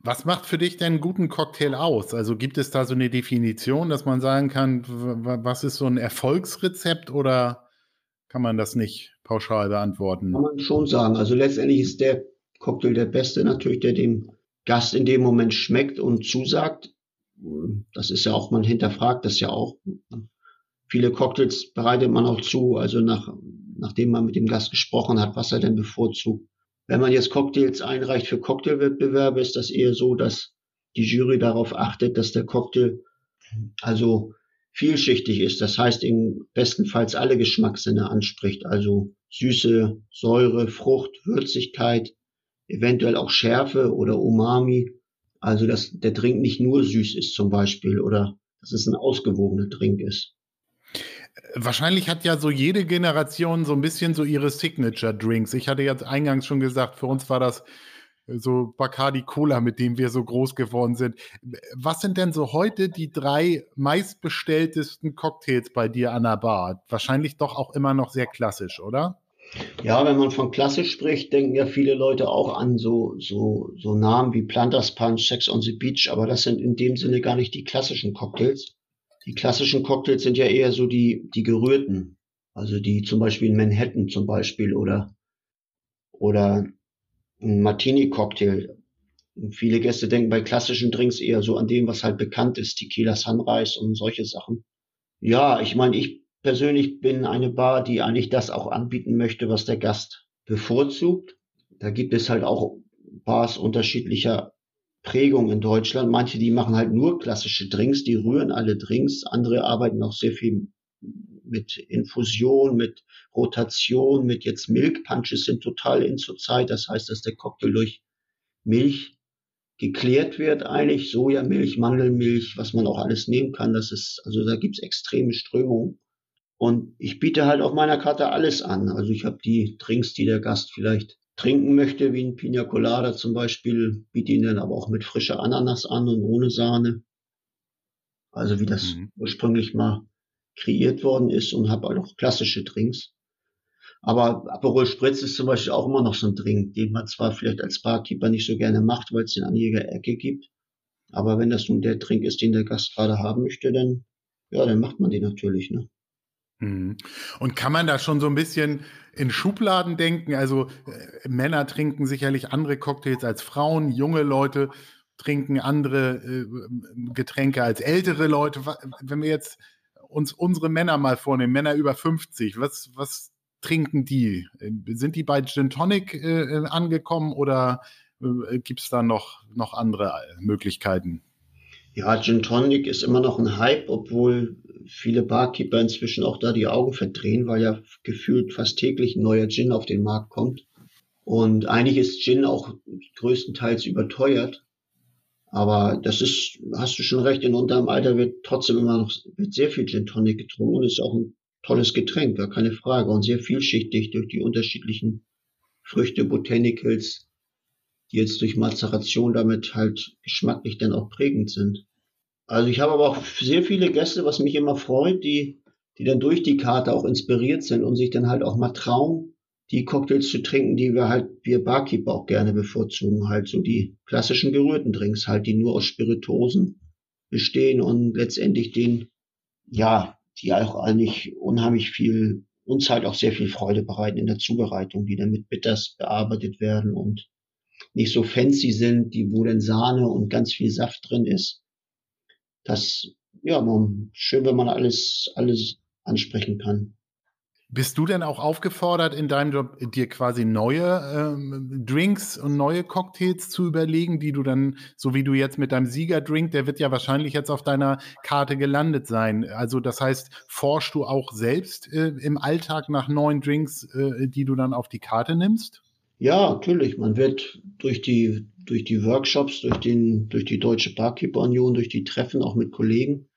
Was macht für dich denn einen guten Cocktail aus? Also gibt es da so eine Definition, dass man sagen kann, was ist so ein Erfolgsrezept oder kann man das nicht pauschal beantworten? Kann man schon sagen. Also letztendlich ist der Cocktail der beste natürlich, der dem Gast in dem Moment schmeckt und zusagt. Das ist ja auch, man hinterfragt das ja auch. Viele Cocktails bereitet man auch zu, also nach, nachdem man mit dem Gast gesprochen hat, was er denn bevorzugt. Wenn man jetzt Cocktails einreicht für Cocktailwettbewerbe, ist das eher so, dass die Jury darauf achtet, dass der Cocktail also vielschichtig ist. Das heißt, im bestenfalls alle Geschmackssinne anspricht. Also Süße, Säure, Frucht, Würzigkeit, eventuell auch Schärfe oder Umami. Also, dass der Drink nicht nur süß ist zum Beispiel oder dass es ein ausgewogener Drink ist. Wahrscheinlich hat ja so jede Generation so ein bisschen so ihre Signature-Drinks. Ich hatte jetzt eingangs schon gesagt, für uns war das so Bacardi Cola, mit dem wir so groß geworden sind. Was sind denn so heute die drei meistbestelltesten Cocktails bei dir an der Bar? Wahrscheinlich doch auch immer noch sehr klassisch, oder? Ja, wenn man von klassisch spricht, denken ja viele Leute auch an so, so, so Namen wie Planters Punch, Sex on the Beach, aber das sind in dem Sinne gar nicht die klassischen Cocktails. Die klassischen Cocktails sind ja eher so die, die gerührten. Also die zum Beispiel in Manhattan zum Beispiel oder, oder ein Martini-Cocktail. Viele Gäste denken bei klassischen Drinks eher so an dem, was halt bekannt ist, Tequila Sunrise und solche Sachen. Ja, ich meine, ich persönlich bin eine Bar, die eigentlich das auch anbieten möchte, was der Gast bevorzugt. Da gibt es halt auch Bars unterschiedlicher Prägung in Deutschland. Manche, die machen halt nur klassische Drinks, die rühren alle Drinks. Andere arbeiten auch sehr viel mit Infusion, mit Rotation, mit jetzt Milk Punches sind total in zur Zeit. Das heißt, dass der Cocktail durch Milch geklärt wird eigentlich, Sojamilch, Mandelmilch, was man auch alles nehmen kann. Das ist, also da gibt's extreme Strömungen. Und ich biete halt auf meiner Karte alles an. Also ich habe die Drinks, die der Gast vielleicht trinken möchte, wie ein Pina Colada zum Beispiel, biete ihn dann aber auch mit frischer Ananas an und ohne Sahne. Also wie das mhm. ursprünglich mal kreiert worden ist und habe auch klassische Drinks. Aber Aperol Spritz ist zum Beispiel auch immer noch so ein Drink, den man zwar vielleicht als Barkeeper nicht so gerne macht, weil es den an jeder Ecke gibt. Aber wenn das nun der Drink ist, den der Gast gerade haben möchte, dann, ja, dann macht man den natürlich, ne? Mhm. Und kann man da schon so ein bisschen in Schubladen denken? Also äh, Männer trinken sicherlich andere Cocktails als Frauen, junge Leute trinken andere äh, Getränke als ältere Leute. Wenn wir jetzt uns unsere Männer mal vornehmen, Männer über 50, was, was trinken die? Sind die bei Gin Tonic äh, angekommen oder äh, gibt es da noch, noch andere Möglichkeiten? Ja, Gin Tonic ist immer noch ein Hype, obwohl viele Barkeeper inzwischen auch da die Augen verdrehen, weil ja gefühlt fast täglich ein neuer Gin auf den Markt kommt. Und eigentlich ist Gin auch größtenteils überteuert. Aber das ist, hast du schon recht, in unterem Alter wird trotzdem immer noch wird sehr viel Gin Tonic getrunken und ist auch ein tolles Getränk, gar keine Frage. Und sehr vielschichtig durch die unterschiedlichen Früchte, Botanicals, die jetzt durch Mazeration damit halt geschmacklich dann auch prägend sind. Also ich habe aber auch sehr viele Gäste, was mich immer freut, die, die dann durch die Karte auch inspiriert sind und sich dann halt auch mal trauen, die Cocktails zu trinken, die wir halt, wir Barkeeper auch gerne bevorzugen, halt so die klassischen gerührten Drinks, halt, die nur aus Spiritosen bestehen und letztendlich den, ja, die auch eigentlich unheimlich viel, uns halt auch sehr viel Freude bereiten in der Zubereitung, die dann mit Bitters bearbeitet werden und nicht so fancy sind, die, wo dann Sahne und ganz viel Saft drin ist. Das, ja, man, schön, wenn man alles, alles ansprechen kann. Bist du denn auch aufgefordert, in deinem Job dir quasi neue ähm, Drinks und neue Cocktails zu überlegen, die du dann, so wie du jetzt mit deinem Siegerdrink, der wird ja wahrscheinlich jetzt auf deiner Karte gelandet sein. Also das heißt, forschst du auch selbst äh, im Alltag nach neuen Drinks, äh, die du dann auf die Karte nimmst? Ja, natürlich. Man wird durch die, durch die Workshops, durch, den, durch die Deutsche Barkeeper Union, durch die Treffen auch mit Kollegen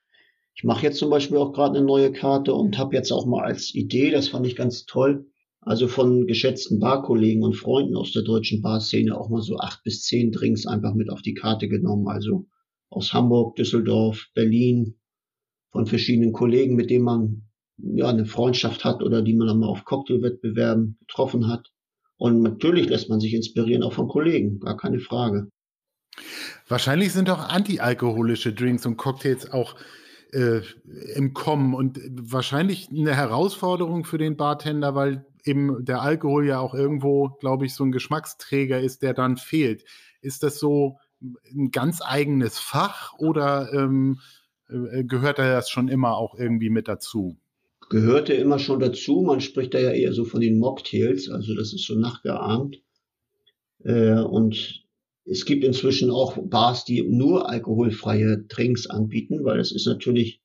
ich mache jetzt zum Beispiel auch gerade eine neue Karte und habe jetzt auch mal als Idee, das fand ich ganz toll, also von geschätzten Barkollegen und Freunden aus der deutschen Barszene auch mal so acht bis zehn Drinks einfach mit auf die Karte genommen. Also aus Hamburg, Düsseldorf, Berlin, von verschiedenen Kollegen, mit denen man ja eine Freundschaft hat oder die man dann mal auf Cocktailwettbewerben getroffen hat. Und natürlich lässt man sich inspirieren auch von Kollegen, gar keine Frage. Wahrscheinlich sind auch antialkoholische Drinks und Cocktails auch äh, im Kommen und wahrscheinlich eine Herausforderung für den Bartender, weil eben der Alkohol ja auch irgendwo, glaube ich, so ein Geschmacksträger ist, der dann fehlt. Ist das so ein ganz eigenes Fach oder ähm, äh, gehört das schon immer auch irgendwie mit dazu? Gehörte immer schon dazu. Man spricht da ja eher so von den Mocktails, also das ist so nachgeahmt. Äh, und es gibt inzwischen auch Bars, die nur alkoholfreie Drinks anbieten, weil das ist natürlich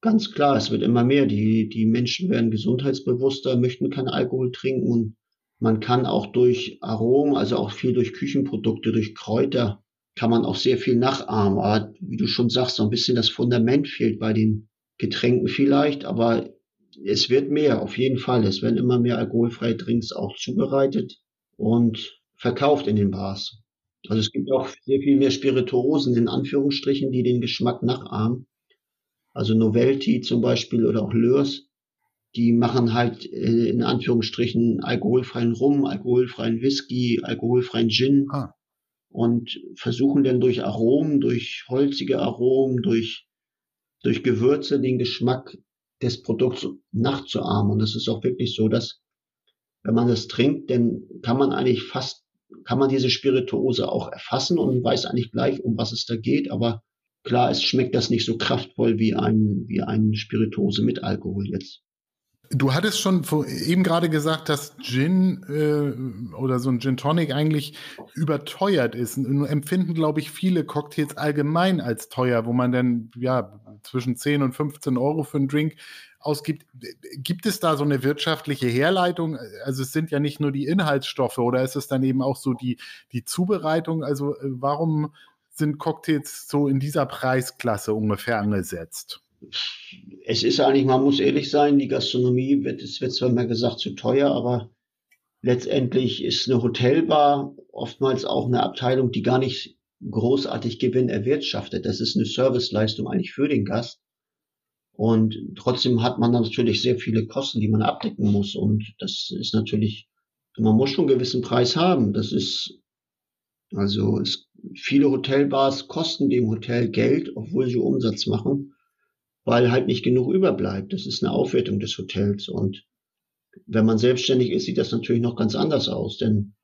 ganz klar, es wird immer mehr. Die, die Menschen werden gesundheitsbewusster, möchten keinen Alkohol trinken und man kann auch durch Aromen, also auch viel durch Küchenprodukte, durch Kräuter, kann man auch sehr viel nachahmen. Aber wie du schon sagst, so ein bisschen das Fundament fehlt bei den Getränken vielleicht, aber es wird mehr, auf jeden Fall. Es werden immer mehr alkoholfreie Drinks auch zubereitet und verkauft in den Bars. Also es gibt auch sehr viel mehr Spirituosen in Anführungsstrichen, die den Geschmack nachahmen. Also Novelty zum Beispiel oder auch Lörs, die machen halt äh, in Anführungsstrichen alkoholfreien Rum, alkoholfreien Whisky, alkoholfreien Gin ah. und versuchen dann durch Aromen, durch holzige Aromen, durch, durch Gewürze den Geschmack des Produkts nachzuahmen. Und das ist auch wirklich so, dass wenn man das trinkt, dann kann man eigentlich fast kann man diese Spirituose auch erfassen und weiß eigentlich gleich, um was es da geht. Aber klar, es schmeckt das nicht so kraftvoll wie ein, wie ein Spirituose mit Alkohol jetzt. Du hattest schon eben gerade gesagt, dass Gin äh, oder so ein Gin Tonic eigentlich überteuert ist. Nur empfinden, glaube ich, viele Cocktails allgemein als teuer, wo man dann ja zwischen 10 und 15 Euro für einen Drink ausgibt. Gibt es da so eine wirtschaftliche Herleitung? Also es sind ja nicht nur die Inhaltsstoffe oder ist es dann eben auch so die, die Zubereitung? Also äh, warum sind Cocktails so in dieser Preisklasse ungefähr angesetzt? Es ist eigentlich, man muss ehrlich sein, die Gastronomie wird, es wird zwar immer gesagt zu teuer, aber letztendlich ist eine Hotelbar oftmals auch eine Abteilung, die gar nicht großartig Gewinn erwirtschaftet. Das ist eine Serviceleistung eigentlich für den Gast. Und trotzdem hat man natürlich sehr viele Kosten, die man abdecken muss. Und das ist natürlich, man muss schon einen gewissen Preis haben. Das ist, also es, viele Hotelbars kosten dem Hotel Geld, obwohl sie Umsatz machen, weil halt nicht genug überbleibt. Das ist eine Aufwertung des Hotels. Und wenn man selbstständig ist, sieht das natürlich noch ganz anders aus, denn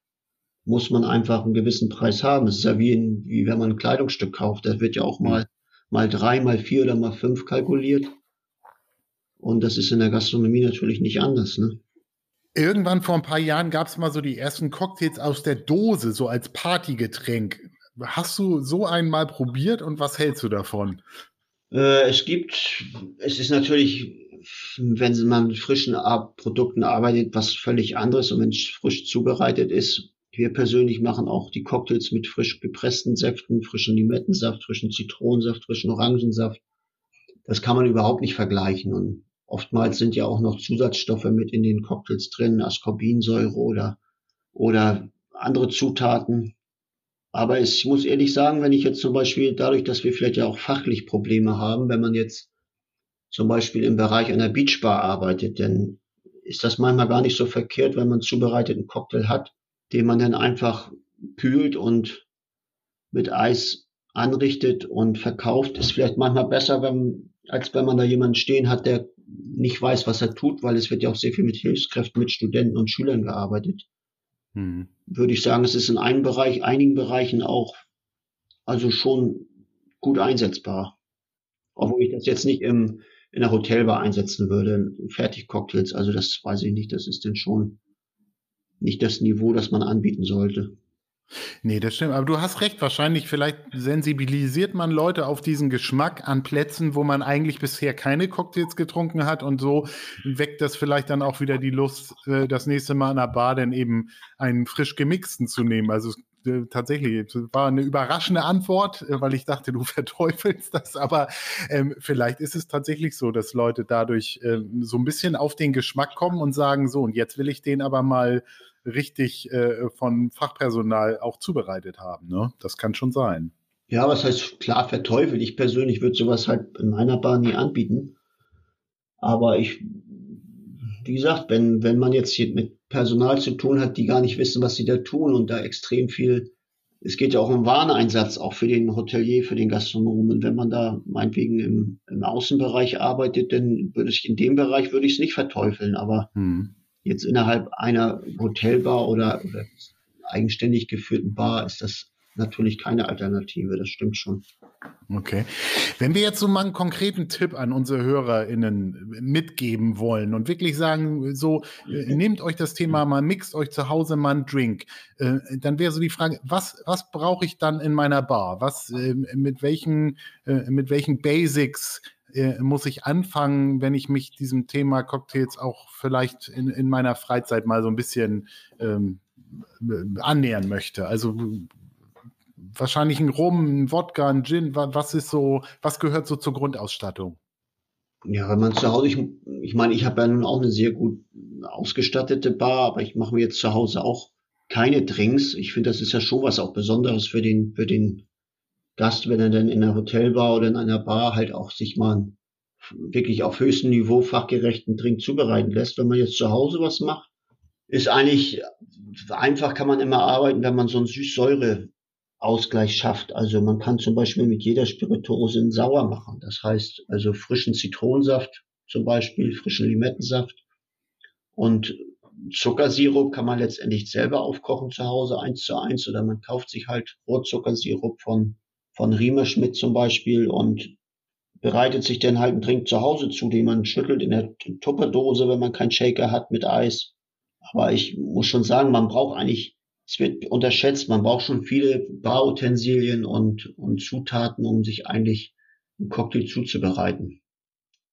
muss man einfach einen gewissen Preis haben. Es ist ja wie, in, wie wenn man ein Kleidungsstück kauft. Da wird ja auch mal, mal drei, mal vier oder mal fünf kalkuliert. Und das ist in der Gastronomie natürlich nicht anders. Ne? Irgendwann vor ein paar Jahren gab es mal so die ersten Cocktails aus der Dose, so als Partygetränk. Hast du so einen mal probiert und was hältst du davon? Äh, es gibt, es ist natürlich, wenn man mit frischen Produkten arbeitet, was völlig anderes und wenn es frisch zubereitet ist. Wir persönlich machen auch die Cocktails mit frisch gepressten Säften, frischen Limettensaft, frischen Zitronensaft, frischen Orangensaft. Das kann man überhaupt nicht vergleichen. Und Oftmals sind ja auch noch Zusatzstoffe mit in den Cocktails drin, Ascorbinsäure oder, oder andere Zutaten. Aber ich muss ehrlich sagen, wenn ich jetzt zum Beispiel dadurch, dass wir vielleicht ja auch fachlich Probleme haben, wenn man jetzt zum Beispiel im Bereich einer Beachbar arbeitet, dann ist das manchmal gar nicht so verkehrt, wenn man zubereiteten Cocktail hat, den man dann einfach kühlt und mit Eis anrichtet und verkauft, ist vielleicht manchmal besser, wenn, als wenn man da jemanden stehen hat, der nicht weiß, was er tut, weil es wird ja auch sehr viel mit Hilfskräften, mit Studenten und Schülern gearbeitet. Mhm. Würde ich sagen, es ist in einem Bereich, einigen Bereichen auch also schon gut einsetzbar. Obwohl ich das jetzt nicht im, in der Hotelbar einsetzen würde, Fertigcocktails, also das weiß ich nicht, das ist denn schon nicht das Niveau, das man anbieten sollte. Nee, das stimmt. Aber du hast recht. Wahrscheinlich, vielleicht sensibilisiert man Leute auf diesen Geschmack an Plätzen, wo man eigentlich bisher keine Cocktails getrunken hat. Und so weckt das vielleicht dann auch wieder die Lust, äh, das nächste Mal in der Bar dann eben einen frisch gemixten zu nehmen. Also äh, tatsächlich, war eine überraschende Antwort, äh, weil ich dachte, du verteufelst das. Aber ähm, vielleicht ist es tatsächlich so, dass Leute dadurch ähm, so ein bisschen auf den Geschmack kommen und sagen, so, und jetzt will ich den aber mal richtig äh, von Fachpersonal auch zubereitet haben. Ne? Das kann schon sein. Ja, was heißt klar verteufelt? Ich persönlich würde sowas halt in meiner Bar nie anbieten. Aber ich, wie gesagt, wenn, wenn man jetzt hier mit Personal zu tun hat, die gar nicht wissen, was sie da tun und da extrem viel, es geht ja auch um Wareneinsatz, auch für den Hotelier, für den Gastronomen. Wenn man da meinetwegen im, im Außenbereich arbeitet, dann würde ich in dem Bereich würde ich es nicht verteufeln. Aber hm Jetzt innerhalb einer Hotelbar oder, eigenständig geführten Bar ist das natürlich keine Alternative, das stimmt schon. Okay. Wenn wir jetzt so mal einen konkreten Tipp an unsere HörerInnen mitgeben wollen und wirklich sagen, so, äh, nehmt euch das Thema mal, mixt euch zu Hause mal einen Drink, äh, dann wäre so die Frage, was, was brauche ich dann in meiner Bar? Was, äh, mit welchen, mit welchen Basics äh, muss ich anfangen, wenn ich mich diesem Thema Cocktails auch vielleicht in, in meiner Freizeit mal so ein bisschen ähm, annähern möchte? Also wahrscheinlich ein Rum, ein Wodka, ein Gin. Was ist so, was gehört so zur Grundausstattung? Ja, wenn man zu Hause, ich, ich meine, ich habe ja nun auch eine sehr gut ausgestattete Bar, aber ich mache mir jetzt zu Hause auch keine Drinks. Ich finde, das ist ja schon was auch Besonderes für den, für den Gast, wenn er dann in einer Hotelbar oder in einer Bar halt auch sich mal wirklich auf höchstem Niveau fachgerechten Drink zubereiten lässt. Wenn man jetzt zu Hause was macht, ist eigentlich einfach kann man immer arbeiten, wenn man so einen Süßsäure Ausgleich schafft. Also man kann zum Beispiel mit jeder Spirituose einen Sauer machen. Das heißt also frischen Zitronensaft zum Beispiel, frischen Limettensaft und Zuckersirup kann man letztendlich selber aufkochen zu Hause eins zu eins oder man kauft sich halt Rohrzuckersirup von von Riemerschmidt zum Beispiel und bereitet sich dann halt einen Trink zu Hause zu, den man schüttelt in der Tupperdose, wenn man keinen Shaker hat mit Eis. Aber ich muss schon sagen, man braucht eigentlich es wird unterschätzt. Man braucht schon viele Barutensilien und, und Zutaten, um sich eigentlich einen Cocktail zuzubereiten.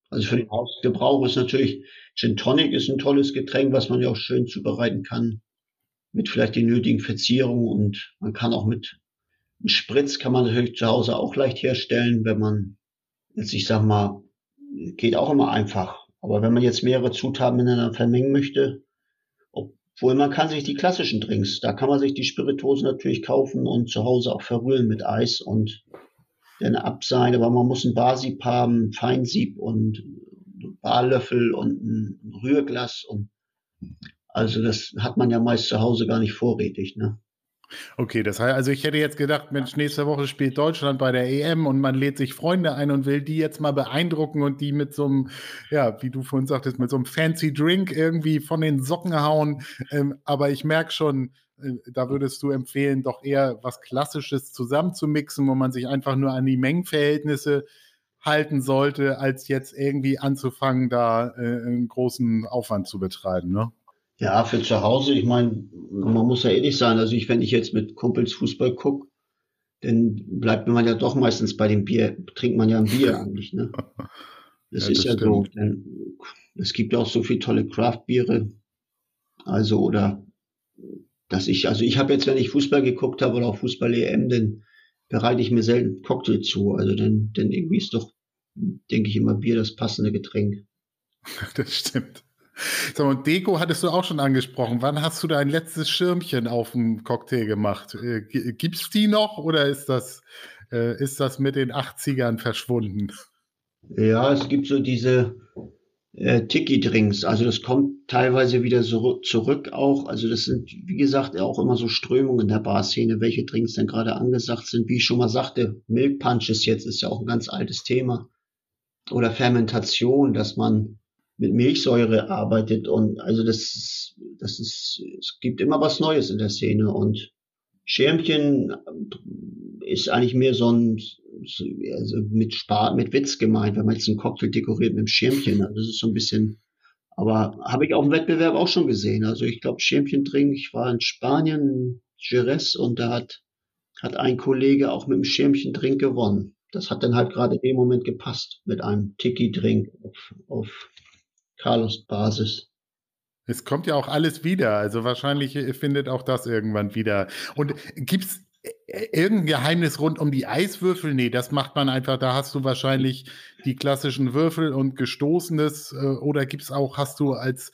Also für den Hausgebrauch ist natürlich Gin Tonic ist ein tolles Getränk, was man ja auch schön zubereiten kann. Mit vielleicht den nötigen Verzierungen und man kann auch mit einem Spritz kann man natürlich zu Hause auch leicht herstellen, wenn man jetzt, ich sag mal, geht auch immer einfach. Aber wenn man jetzt mehrere Zutaten miteinander vermengen möchte, obwohl man kann sich die klassischen Drinks, da kann man sich die Spirituosen natürlich kaufen und zu Hause auch verrühren mit Eis und dann abseilen. Aber man muss ein Barsieb haben, Feinsieb und Barlöffel und ein Rührglas und also das hat man ja meist zu Hause gar nicht vorrätig, ne? Okay, das heißt, also ich hätte jetzt gedacht, Mensch, nächste Woche spielt Deutschland bei der EM und man lädt sich Freunde ein und will die jetzt mal beeindrucken und die mit so einem, ja, wie du vorhin sagtest, mit so einem fancy Drink irgendwie von den Socken hauen. Ähm, aber ich merke schon, äh, da würdest du empfehlen, doch eher was Klassisches zusammenzumixen, wo man sich einfach nur an die Mengenverhältnisse halten sollte, als jetzt irgendwie anzufangen, da äh, einen großen Aufwand zu betreiben, ne? Ja, für zu Hause, ich meine, man muss ja ehrlich sein, also ich, wenn ich jetzt mit Kumpels Fußball gucke, dann bleibt man ja doch meistens bei dem Bier, trinkt man ja ein Bier eigentlich, ne? Das ja, ist das ja stimmt. so. Denn es gibt auch so viele tolle Craft-Biere. Also, oder dass ich, also ich habe jetzt, wenn ich Fußball geguckt habe oder auch Fußball-EM, dann bereite ich mir selten Cocktail zu. Also denn, denn irgendwie ist doch, denke ich immer, Bier das passende Getränk. Das stimmt. So, und Deko hattest du auch schon angesprochen. Wann hast du dein letztes Schirmchen auf dem Cocktail gemacht? Äh, gibt's die noch oder ist das, äh, ist das mit den 80ern verschwunden? Ja, es gibt so diese äh, Tiki-Drinks. Also das kommt teilweise wieder so zurück auch. Also das sind, wie gesagt, auch immer so Strömungen in der Barszene, welche Drinks denn gerade angesagt sind. Wie ich schon mal sagte, Milk Punches jetzt ist ja auch ein ganz altes Thema. Oder Fermentation, dass man mit Milchsäure arbeitet und also das, das ist, es gibt immer was Neues in der Szene und Schirmchen ist eigentlich mehr so ein, also mit Spaß, mit Witz gemeint, wenn man jetzt einen Cocktail dekoriert mit einem Schirmchen. Also das ist so ein bisschen, aber habe ich auf dem Wettbewerb auch schon gesehen. Also ich glaube, Schirmchen trinken, ich war in Spanien, Jerez und da hat, hat ein Kollege auch mit einem Schirmchen Drink gewonnen. Das hat dann halt gerade in dem Moment gepasst mit einem Tiki-Drink auf, auf Carlos-Basis. Es kommt ja auch alles wieder. Also wahrscheinlich findet auch das irgendwann wieder. Und gibt es irgendein Geheimnis rund um die Eiswürfel? Nee, das macht man einfach. Da hast du wahrscheinlich die klassischen Würfel und gestoßenes. Äh, oder gibt es auch, hast du als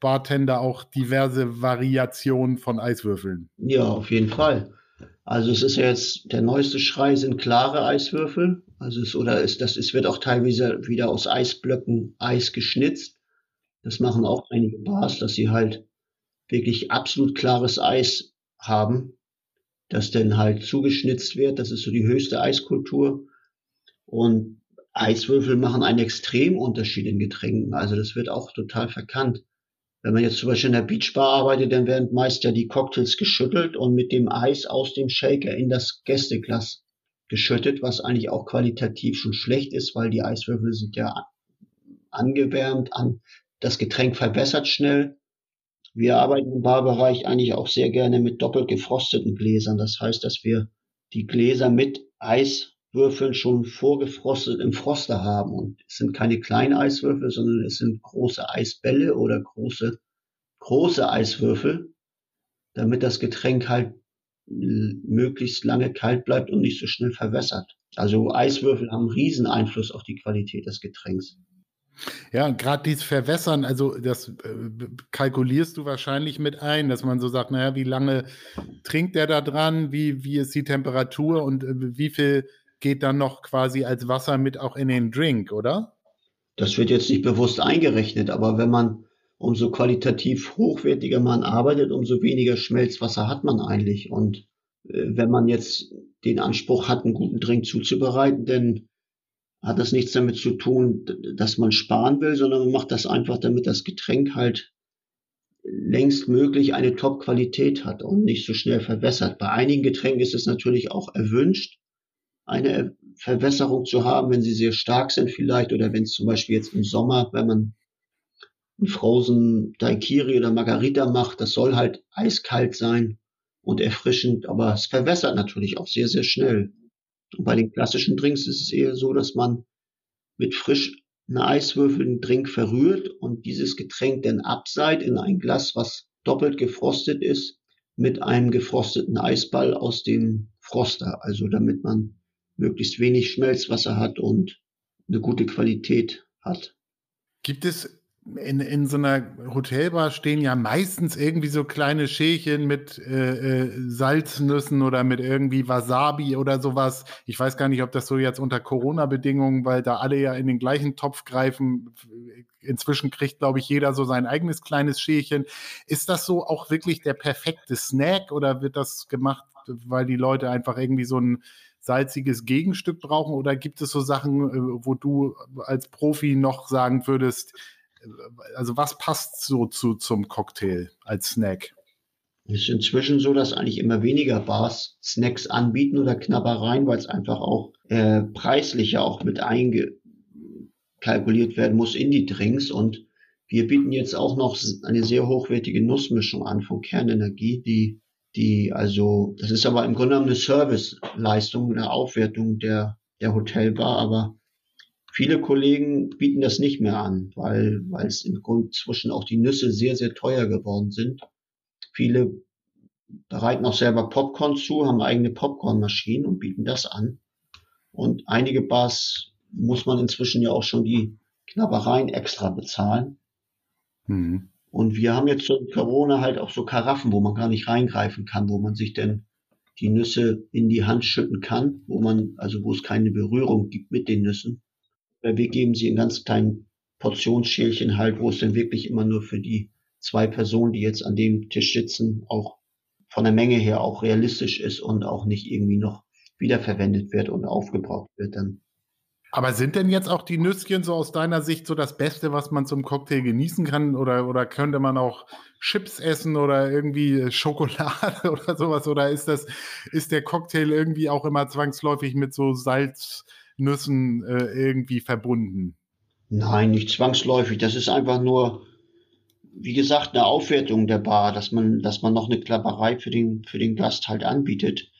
Bartender auch diverse Variationen von Eiswürfeln? Ja, auf jeden Fall. Also es ist ja jetzt der neueste Schrei sind klare Eiswürfel. Also es oder ist das es wird auch teilweise wieder aus Eisblöcken Eis geschnitzt. Das machen auch einige Bars, dass sie halt wirklich absolut klares Eis haben, das dann halt zugeschnitzt wird. Das ist so die höchste Eiskultur. Und Eiswürfel machen einen extremen Unterschied in Getränken. Also das wird auch total verkannt. Wenn man jetzt zum Beispiel in der Beachbar arbeitet, dann werden meist ja die Cocktails geschüttelt und mit dem Eis aus dem Shaker in das Gästeglas geschüttet, was eigentlich auch qualitativ schon schlecht ist, weil die Eiswürfel sind ja angewärmt, an, das Getränk verbessert schnell. Wir arbeiten im Barbereich eigentlich auch sehr gerne mit doppelt gefrosteten Gläsern. Das heißt, dass wir die Gläser mit Eiswürfeln schon vorgefrostet im Froster haben. Und es sind keine kleinen Eiswürfel, sondern es sind große Eisbälle oder große, große Eiswürfel, damit das Getränk halt möglichst lange kalt bleibt und nicht so schnell verwässert. Also Eiswürfel haben einen riesen Einfluss auf die Qualität des Getränks. Ja, gerade dieses Verwässern, also das äh, kalkulierst du wahrscheinlich mit ein, dass man so sagt, naja, wie lange trinkt der da dran, wie, wie ist die Temperatur und äh, wie viel geht dann noch quasi als Wasser mit auch in den Drink, oder? Das wird jetzt nicht bewusst eingerechnet, aber wenn man umso qualitativ hochwertiger man arbeitet, umso weniger Schmelzwasser hat man eigentlich. Und äh, wenn man jetzt den Anspruch hat, einen guten Drink zuzubereiten, dann hat das nichts damit zu tun, dass man sparen will, sondern man macht das einfach, damit das Getränk halt längst möglich eine Top-Qualität hat und nicht so schnell verwässert. Bei einigen Getränken ist es natürlich auch erwünscht, eine Verwässerung zu haben, wenn sie sehr stark sind vielleicht oder wenn es zum Beispiel jetzt im Sommer, wenn man einen Frozen Daikiri oder Margarita macht, das soll halt eiskalt sein und erfrischend, aber es verwässert natürlich auch sehr, sehr schnell. Und bei den klassischen Drinks ist es eher so, dass man mit frisch Eiswürfel einen Drink verrührt und dieses Getränk dann abseit in ein Glas, was doppelt gefrostet ist, mit einem gefrosteten Eisball aus dem Froster. Also damit man möglichst wenig Schmelzwasser hat und eine gute Qualität hat. Gibt es in, in so einer Hotelbar stehen ja meistens irgendwie so kleine Schälchen mit äh, äh, Salznüssen oder mit irgendwie Wasabi oder sowas. Ich weiß gar nicht, ob das so jetzt unter Corona-Bedingungen, weil da alle ja in den gleichen Topf greifen. Inzwischen kriegt, glaube ich, jeder so sein eigenes kleines Schälchen. Ist das so auch wirklich der perfekte Snack oder wird das gemacht, weil die Leute einfach irgendwie so ein salziges Gegenstück brauchen? Oder gibt es so Sachen, äh, wo du als Profi noch sagen würdest, also was passt so zu, zum Cocktail als Snack? Es ist inzwischen so, dass eigentlich immer weniger Bars Snacks anbieten oder Knabbereien, weil es einfach auch äh, preislicher auch mit eingekalkuliert werden muss in die Drinks. Und wir bieten jetzt auch noch eine sehr hochwertige Nussmischung an von Kernenergie, die, die also, das ist aber im Grunde genommen eine Serviceleistung, eine Aufwertung der, der Hotelbar, aber Viele Kollegen bieten das nicht mehr an, weil, weil es im Grund zwischen auch die Nüsse sehr, sehr teuer geworden sind. Viele bereiten auch selber Popcorn zu, haben eigene Popcornmaschinen und bieten das an. Und einige Bars muss man inzwischen ja auch schon die Knabbereien extra bezahlen. Mhm. Und wir haben jetzt in Corona halt auch so Karaffen, wo man gar nicht reingreifen kann, wo man sich denn die Nüsse in die Hand schütten kann, wo man, also wo es keine Berührung gibt mit den Nüssen. Wir geben sie in ganz kleinen Portionsschälchen halt, wo es dann wirklich immer nur für die zwei Personen, die jetzt an dem Tisch sitzen, auch von der Menge her auch realistisch ist und auch nicht irgendwie noch wiederverwendet wird und aufgebraucht wird dann. Aber sind denn jetzt auch die Nüsschen so aus deiner Sicht so das Beste, was man zum Cocktail genießen kann? Oder, oder könnte man auch Chips essen oder irgendwie Schokolade oder sowas? Oder ist das, ist der Cocktail irgendwie auch immer zwangsläufig mit so Salz, Nüssen äh, irgendwie verbunden. Nein, nicht zwangsläufig. Das ist einfach nur, wie gesagt, eine Aufwertung der Bar, dass man, dass man noch eine Klapperei für den, für den Gast halt anbietet.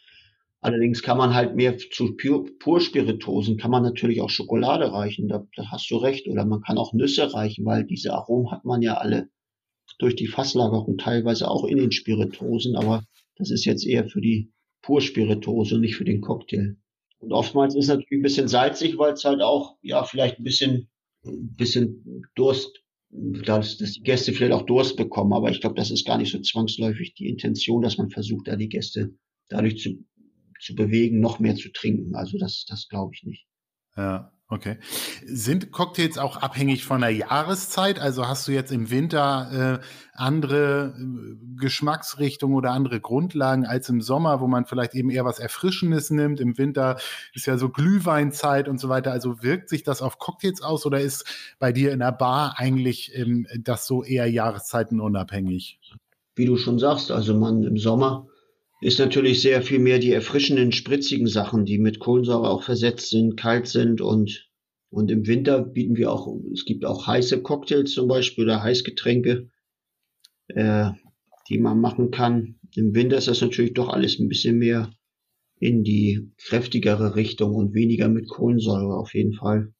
Allerdings kann man halt mehr zu Purspiritosen, kann man natürlich auch Schokolade reichen, da, da hast du recht. Oder man kann auch Nüsse reichen, weil diese Aromen hat man ja alle durch die Fasslagerung teilweise auch in den Spiritosen, aber das ist jetzt eher für die Purspiritose und nicht für den Cocktail. Und oftmals ist es natürlich ein bisschen salzig, weil es halt auch, ja, vielleicht ein bisschen, ein bisschen Durst, dass, dass die Gäste vielleicht auch Durst bekommen. Aber ich glaube, das ist gar nicht so zwangsläufig die Intention, dass man versucht, da die Gäste dadurch zu, zu bewegen, noch mehr zu trinken. Also das, das glaube ich nicht. Ja. Okay. Sind Cocktails auch abhängig von der Jahreszeit? Also hast du jetzt im Winter äh, andere äh, Geschmacksrichtungen oder andere Grundlagen als im Sommer, wo man vielleicht eben eher was Erfrischendes nimmt? Im Winter ist ja so Glühweinzeit und so weiter. Also wirkt sich das auf Cocktails aus oder ist bei dir in der Bar eigentlich ähm, das so eher jahreszeitenunabhängig? Wie du schon sagst, also man im Sommer ist natürlich sehr viel mehr die erfrischenden, spritzigen Sachen, die mit Kohlensäure auch versetzt sind, kalt sind und, und im Winter bieten wir auch, es gibt auch heiße Cocktails zum Beispiel oder Heißgetränke, äh, die man machen kann. Im Winter ist das natürlich doch alles ein bisschen mehr in die kräftigere Richtung und weniger mit Kohlensäure auf jeden Fall.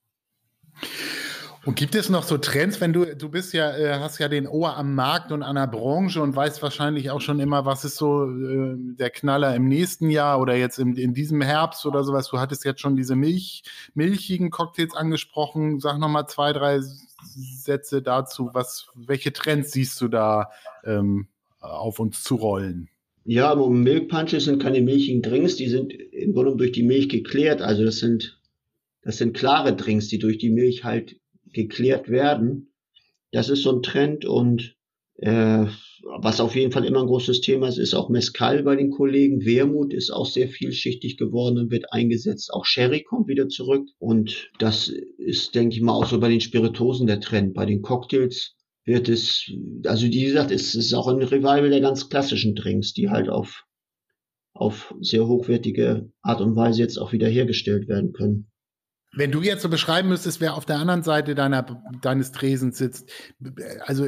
Und gibt es noch so Trends, wenn du, du bist ja, äh, hast ja den Ohr am Markt und an der Branche und weißt wahrscheinlich auch schon immer, was ist so äh, der Knaller im nächsten Jahr oder jetzt im, in diesem Herbst oder sowas. Du hattest jetzt schon diese Milch, milchigen Cocktails angesprochen. Sag nochmal zwei, drei Sätze dazu. Was, welche Trends siehst du da ähm, auf uns zu rollen? Ja, Milk Punches sind keine milchigen Drinks, die sind im Grunde durch die Milch geklärt. Also das sind, das sind klare Drinks, die durch die Milch halt geklärt werden. Das ist so ein Trend und äh, was auf jeden Fall immer ein großes Thema ist, ist auch Mescal bei den Kollegen. Wermut ist auch sehr vielschichtig geworden und wird eingesetzt. Auch Sherry kommt wieder zurück. Und das ist, denke ich mal, auch so bei den Spiritosen der Trend. Bei den Cocktails wird es, also wie gesagt, es ist auch ein Revival der ganz klassischen Drinks, die halt auf, auf sehr hochwertige Art und Weise jetzt auch wieder hergestellt werden können. Wenn du jetzt so beschreiben müsstest, wer auf der anderen Seite deiner, deines Tresens sitzt, also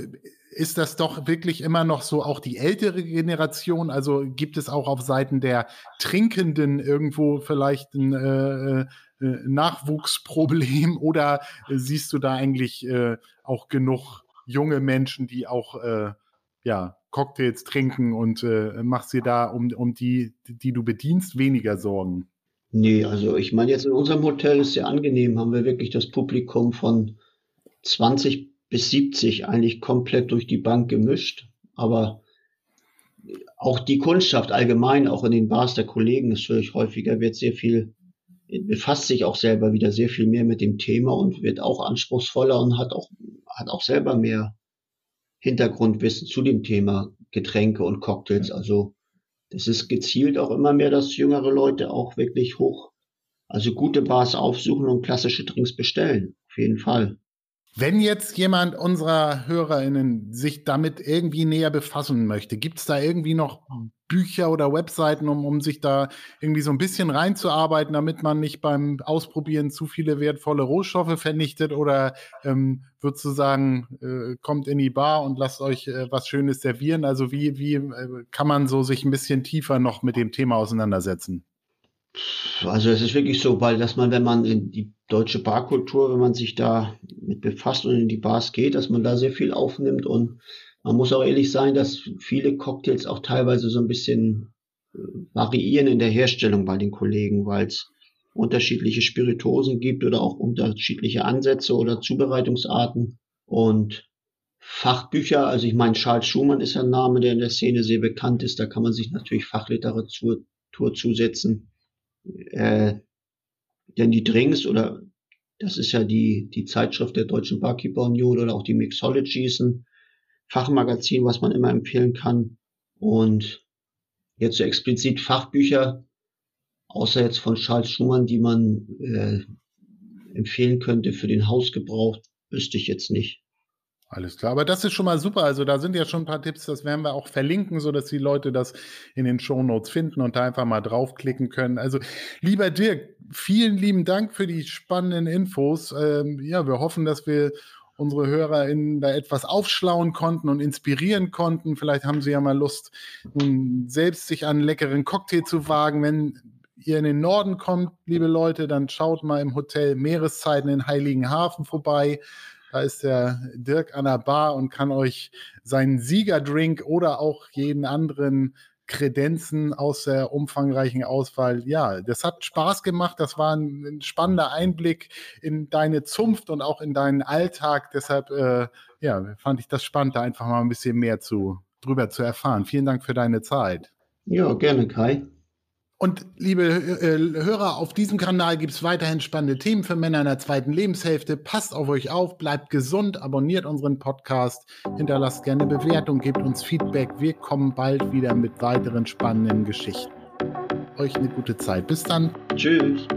ist das doch wirklich immer noch so auch die ältere Generation? Also gibt es auch auf Seiten der Trinkenden irgendwo vielleicht ein äh, äh, Nachwuchsproblem oder siehst du da eigentlich äh, auch genug junge Menschen, die auch äh, ja, Cocktails trinken und äh, machst dir da um, um die, die du bedienst, weniger Sorgen? Nee, also ich meine, jetzt in unserem Hotel ist sehr angenehm, haben wir wirklich das Publikum von 20 bis 70 eigentlich komplett durch die Bank gemischt. Aber auch die Kundschaft allgemein, auch in den Bars der Kollegen, ist völlig häufiger, wird sehr viel, befasst sich auch selber wieder sehr viel mehr mit dem Thema und wird auch anspruchsvoller und hat auch, hat auch selber mehr Hintergrundwissen zu dem Thema Getränke und Cocktails. Also das ist gezielt auch immer mehr, dass jüngere Leute auch wirklich hoch, also gute Bars aufsuchen und klassische Drinks bestellen. Auf jeden Fall. Wenn jetzt jemand unserer HörerInnen sich damit irgendwie näher befassen möchte, gibt es da irgendwie noch Bücher oder Webseiten, um, um sich da irgendwie so ein bisschen reinzuarbeiten, damit man nicht beim Ausprobieren zu viele wertvolle Rohstoffe vernichtet? Oder ähm, würdest du sagen, äh, kommt in die Bar und lasst euch äh, was Schönes servieren? Also wie, wie äh, kann man so sich ein bisschen tiefer noch mit dem Thema auseinandersetzen? Also es ist wirklich so, weil dass man, wenn man in die deutsche Barkultur, wenn man sich da mit befasst und in die Bars geht, dass man da sehr viel aufnimmt. Und man muss auch ehrlich sein, dass viele Cocktails auch teilweise so ein bisschen äh, variieren in der Herstellung bei den Kollegen, weil es unterschiedliche Spiritosen gibt oder auch unterschiedliche Ansätze oder Zubereitungsarten. Und Fachbücher, also ich meine, Charles Schumann ist ein Name, der in der Szene sehr bekannt ist, da kann man sich natürlich Fachliteratur zusetzen. Äh, denn die Drinks oder das ist ja die, die Zeitschrift der Deutschen Barkeeper Union oder auch die Mixologies, ein Fachmagazin, was man immer empfehlen kann. Und jetzt so explizit Fachbücher, außer jetzt von Charles Schumann, die man äh, empfehlen könnte für den Hausgebrauch, wüsste ich jetzt nicht. Alles klar, aber das ist schon mal super. Also da sind ja schon ein paar Tipps, das werden wir auch verlinken, sodass die Leute das in den Show Notes finden und da einfach mal draufklicken können. Also lieber Dirk, vielen lieben Dank für die spannenden Infos. Ähm, ja, wir hoffen, dass wir unsere HörerInnen da etwas aufschlauen konnten und inspirieren konnten. Vielleicht haben sie ja mal Lust, selbst sich einen leckeren Cocktail zu wagen. Wenn ihr in den Norden kommt, liebe Leute, dann schaut mal im Hotel Meereszeiten in Heiligenhafen vorbei. Da ist der Dirk an der Bar und kann euch seinen Siegerdrink oder auch jeden anderen Kredenzen aus der umfangreichen Auswahl. Ja, das hat Spaß gemacht. Das war ein, spannender Einblick in deine Zunft und auch in deinen Alltag. Deshalb, äh, ja, fand ich das spannend, da einfach mal ein bisschen mehr zu, drüber zu erfahren. Vielen Dank für deine Zeit. Ja, gerne, Kai. Und liebe äh, Hörer, auf diesem Kanal gibt es weiterhin spannende Themen für Männer in der zweiten Lebenshälfte. Passt auf euch auf, bleibt gesund, abonniert unseren Podcast, hinterlasst gerne Bewertung, gebt uns Feedback. Wir kommen bald wieder mit weiteren spannenden Geschichten. Euch eine gute Zeit. Bis dann. Tschüss.